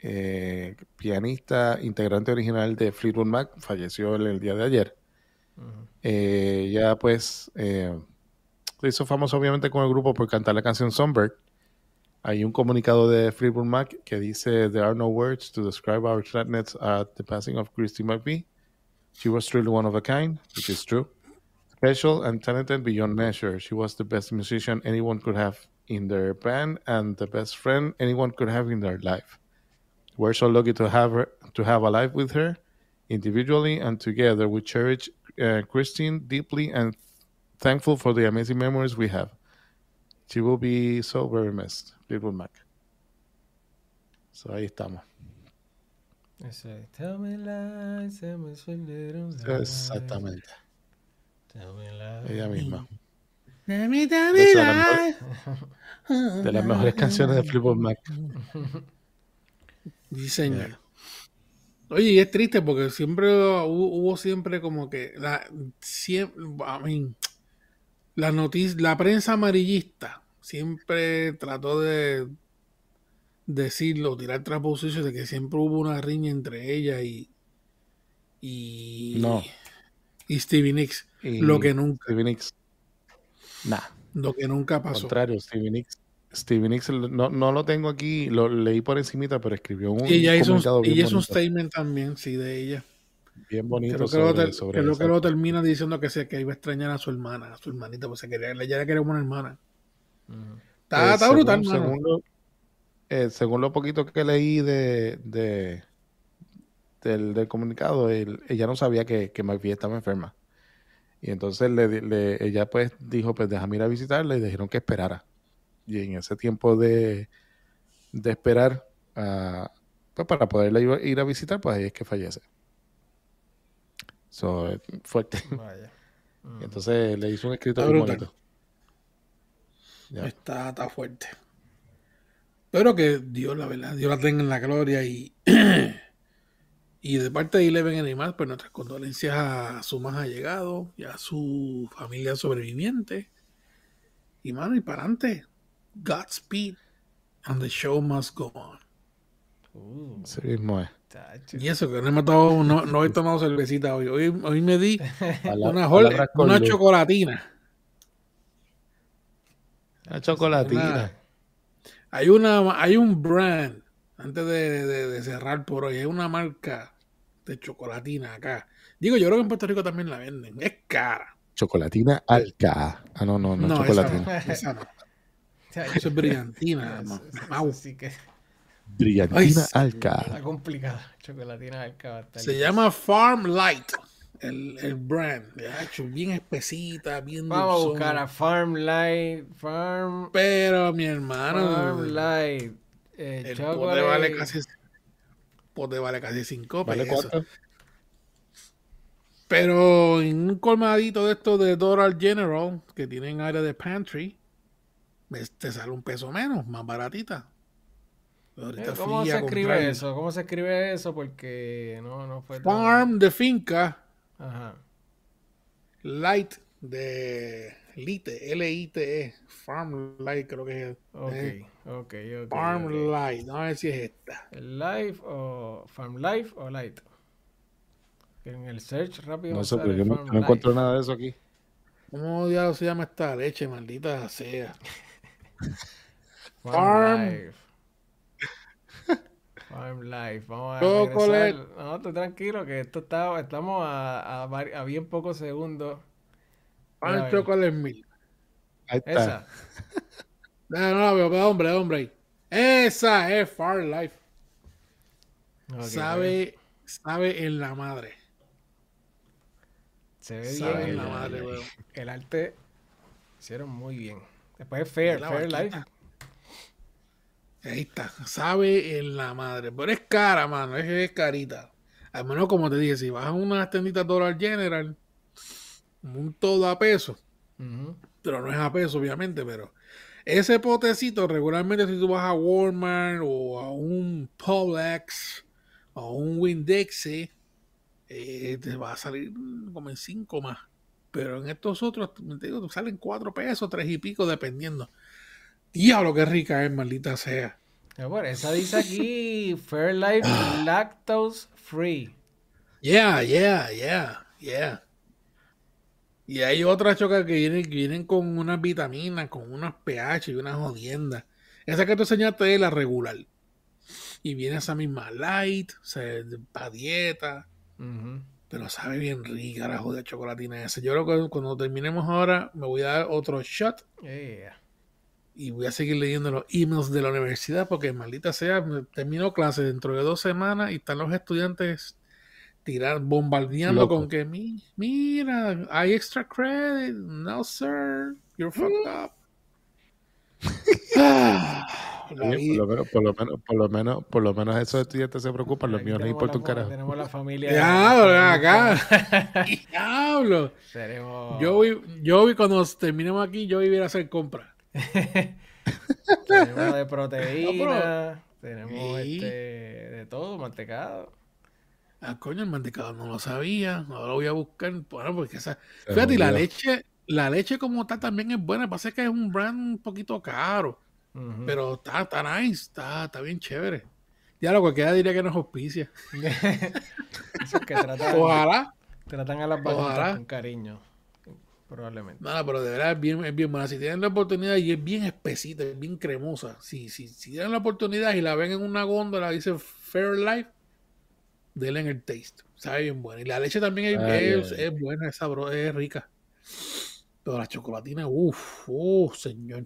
eh, pianista, integrante original de Fleetwood Mac, falleció el, día de ayer. ya pues se hizo famoso obviamente con el grupo por cantar la canción Songbird. Hay un comunicado de Fleetwood Mac que dice There are no words to describe our sadness at the passing of Christy McVie. She was truly one of a kind, which is true. Special and talented beyond measure. She was the best musician anyone could have in their band and the best friend anyone could have in their life. We're so lucky to have her, to have a life with her, individually and together. We cherish uh, Christine deeply and thankful for the amazing memories we have. She will be so very missed. Fleetwood Mac. So ahí estamos. Ese, tell me lies, Exactamente. Tell me lies. Ella misma. De, mi, de, mi las de las mejores canciones de Fleetwood Mac. (laughs) Diseño. Oye, y es triste porque siempre hubo, siempre como que la siempre, la noticia, la prensa amarillista siempre trató de decirlo, tirar traposición de que siempre hubo una riña entre ella y y no. y Stevie Nicks, lo que nunca Stevie Nicks. Nah. Lo que nunca pasó. Al contrario, Stevie Nicks Stevie Nicks no, no, lo tengo aquí, lo leí por encimita, pero escribió un y ella hizo un, ella hizo un statement también, sí, de ella. Bien bonito. Creo que, sobre, lo, que lo termina diciendo que, se, que iba a extrañar a su hermana, a su hermanita, pues se quería, ella como una hermana. Está, está brutal, según, eh, según lo poquito que leí de, de del, del, comunicado, ella no sabía que, que estaba enferma. Y entonces le, ella pues dijo, pues déjame ir a visitarla y dijeron que esperara. Y en ese tiempo de, de esperar pues para poderla ir a visitar, pues ahí es que fallece. So, fuerte. (laughs) Entonces le hizo un escrito muy bonito. Está, está fuerte. Pero que Dios, la verdad, Dios la tenga en la gloria y, (clears throat) y de parte de Eleven Animal, pues nuestras condolencias a su más allegado y a su familia sobreviviente. Y mano, y para adelante, Godspeed and the show must go on. Uh, mismo es. Y eso, que no, he no, no he tomado cervecita hoy. Hoy, hoy me di una, una chocolatina. Una chocolatina. Hay una, hay un brand, antes de, cerrar por hoy, hay una marca de chocolatina acá. Digo, yo creo que en Puerto Rico también la venden. Es cara. Chocolatina Alca. Ah, no, no, no, no chocolatina. Esa no, Eso (laughs) es brillantina. Así que... Brillantina Alca. Está complicada. Chocolatina Alca. Se llama Farm Light el, el brand, hecho bien espesita, bien Vamos a buscar a Farm Light, Farm. Pero mi hermano. Farm Light. Eh, el pote vale casi. Pote vale casi 5 ¿Vale cuánto? Pero en un colmadito de estos de Doral General, que tienen área de pantry, te sale un peso menos, más baratita. Eh, ¿Cómo se escribe eso? ¿Cómo se escribe eso? Porque no, no fue. Farm de finca Ajá. Light de Lite, L-I-T-E, Farm Light creo que es. Ok, eh. ok, ok. Farm Light, no sé si es esta. Life o Farm Life o Light. En el search rápido. No sé, pero yo no, encuentro nada de eso aquí. ¿Cómo diablos se llama esta leche, maldita sea? (laughs) Farm, Life. Farm Life. Vamos a regresar. No, tú tranquilo, que esto está, estamos a, a, bien pocos segundos. Farm Chocolate Milk. Ahí está. Esa. no, no, pero hombre, hombre. Esa es Farm Life. sabe, sabe en la madre. Se ve bien. La madre, el, arte hicieron muy bien. Después Fair, Fair Life. Ahí está, sabe en la madre. Pero es cara, mano, es, carita. Al menos como te dije, si vas a una tendita Dollar General, un todo a peso. Pero no es a peso, obviamente, pero ese potecito regularmente si tú vas a Walmart o a un Publix o a un Winn-Dixie eh, te va a salir como en 5 más. Pero en estos otros, te digo, salen 4 pesos, 3 y pico, dependiendo. Diablo, qué rica es, maldita sea. Esa dice aquí (laughs) Fairlife Lactose Free. Yeah, yeah, yeah, yeah. Y hay otras chocas que vienen, que vienen con unas vitaminas, con unas pH y unas jodiendas. Esa que tú enseñaste es la regular. Y viene esa misma light, o sea, para dieta. Pero sabe bien rica la joda chocolatina esa. Yo creo que cuando terminemos ahora me voy a dar otro shot. Y voy a seguir leyendo los emails de la universidad porque maldita sea, termino clase dentro de dos semanas y están los estudiantes tirar, bombardeando con que mira, hay extra credit. No, sir, you're fucked up. (laughs) Por, lo menos, por, lo menos, por, lo menos, esos estudiantes se preocupan, los míos no importa un carajo. Tenemos la familia. Diablo, acá. (laughs) Diablo. Yo, vi, yo vi cuando terminemos aquí, yo iba a hacer compras. (laughs) tenemos de proteína, tenemos este, de todo, mantecado. Ah, coño, el mantecado no lo sabía. Ahora lo voy a buscar. Bueno, porque esa. Fíjate, la leche, la leche como tal también es buena. Pasa que es un brand un poquito caro. Pero está, está nice, está, está bien chévere. Ya lo cualquiera diría que no es auspicia. (laughs) Ojalá. Tratan a las vaquitas con cariño. Probablemente. Nada, pero de verdad es bien, es bien buena. Si tienen la oportunidad y es bien espesita, es bien cremosa. Si, si, si tienen la oportunidad y la ven en una góndola, dice Fair Life, denle en el taste. Sabe bien buena. Y la leche también es, es, buena, es sabrosa, es rica. Pero la chocolatina, uff, uff, señor.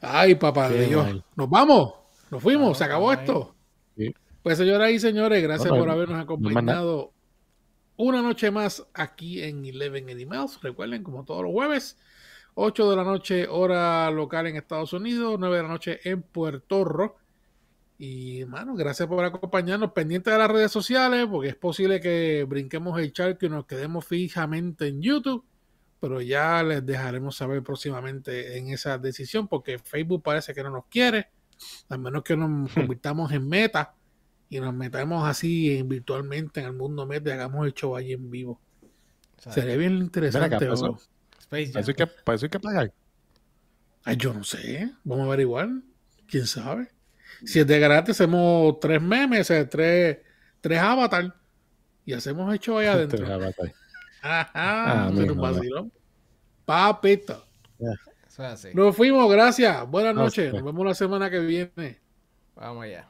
Ay, papá de Dios. Nos vamos. Nos fuimos. Se acabó esto. Pues, señoras y señores, gracias por habernos acompañado una noche más aquí en Eleven Animals. Recuerden, como todos los jueves, 8 de la noche, hora local en Estados Unidos, 9 de la noche en Puerto Rico. Y, hermano, gracias por acompañarnos pendientes de las redes sociales, porque es posible que brinquemos el chat y nos quedemos fijamente en YouTube pero ya les dejaremos saber próximamente en esa decisión porque Facebook parece que no nos quiere, a menos que nos (laughs) convirtamos en meta y nos metamos así virtualmente en el mundo meta y hagamos el show allí en vivo. Sería bien interesante. Acá, ¿Para eso, que, hay que pagar? Ay, yo no sé. Vamos a averiguar. ¿Quién sabe? Si es de gratis, hacemos tres memes, tres, tres avatars y hacemos el show allá (laughs) adentro. Ajá, ah, un Papito. Nos fuimos, gracias. Buenas noches. Nos vemos la semana que viene. Vamos allá.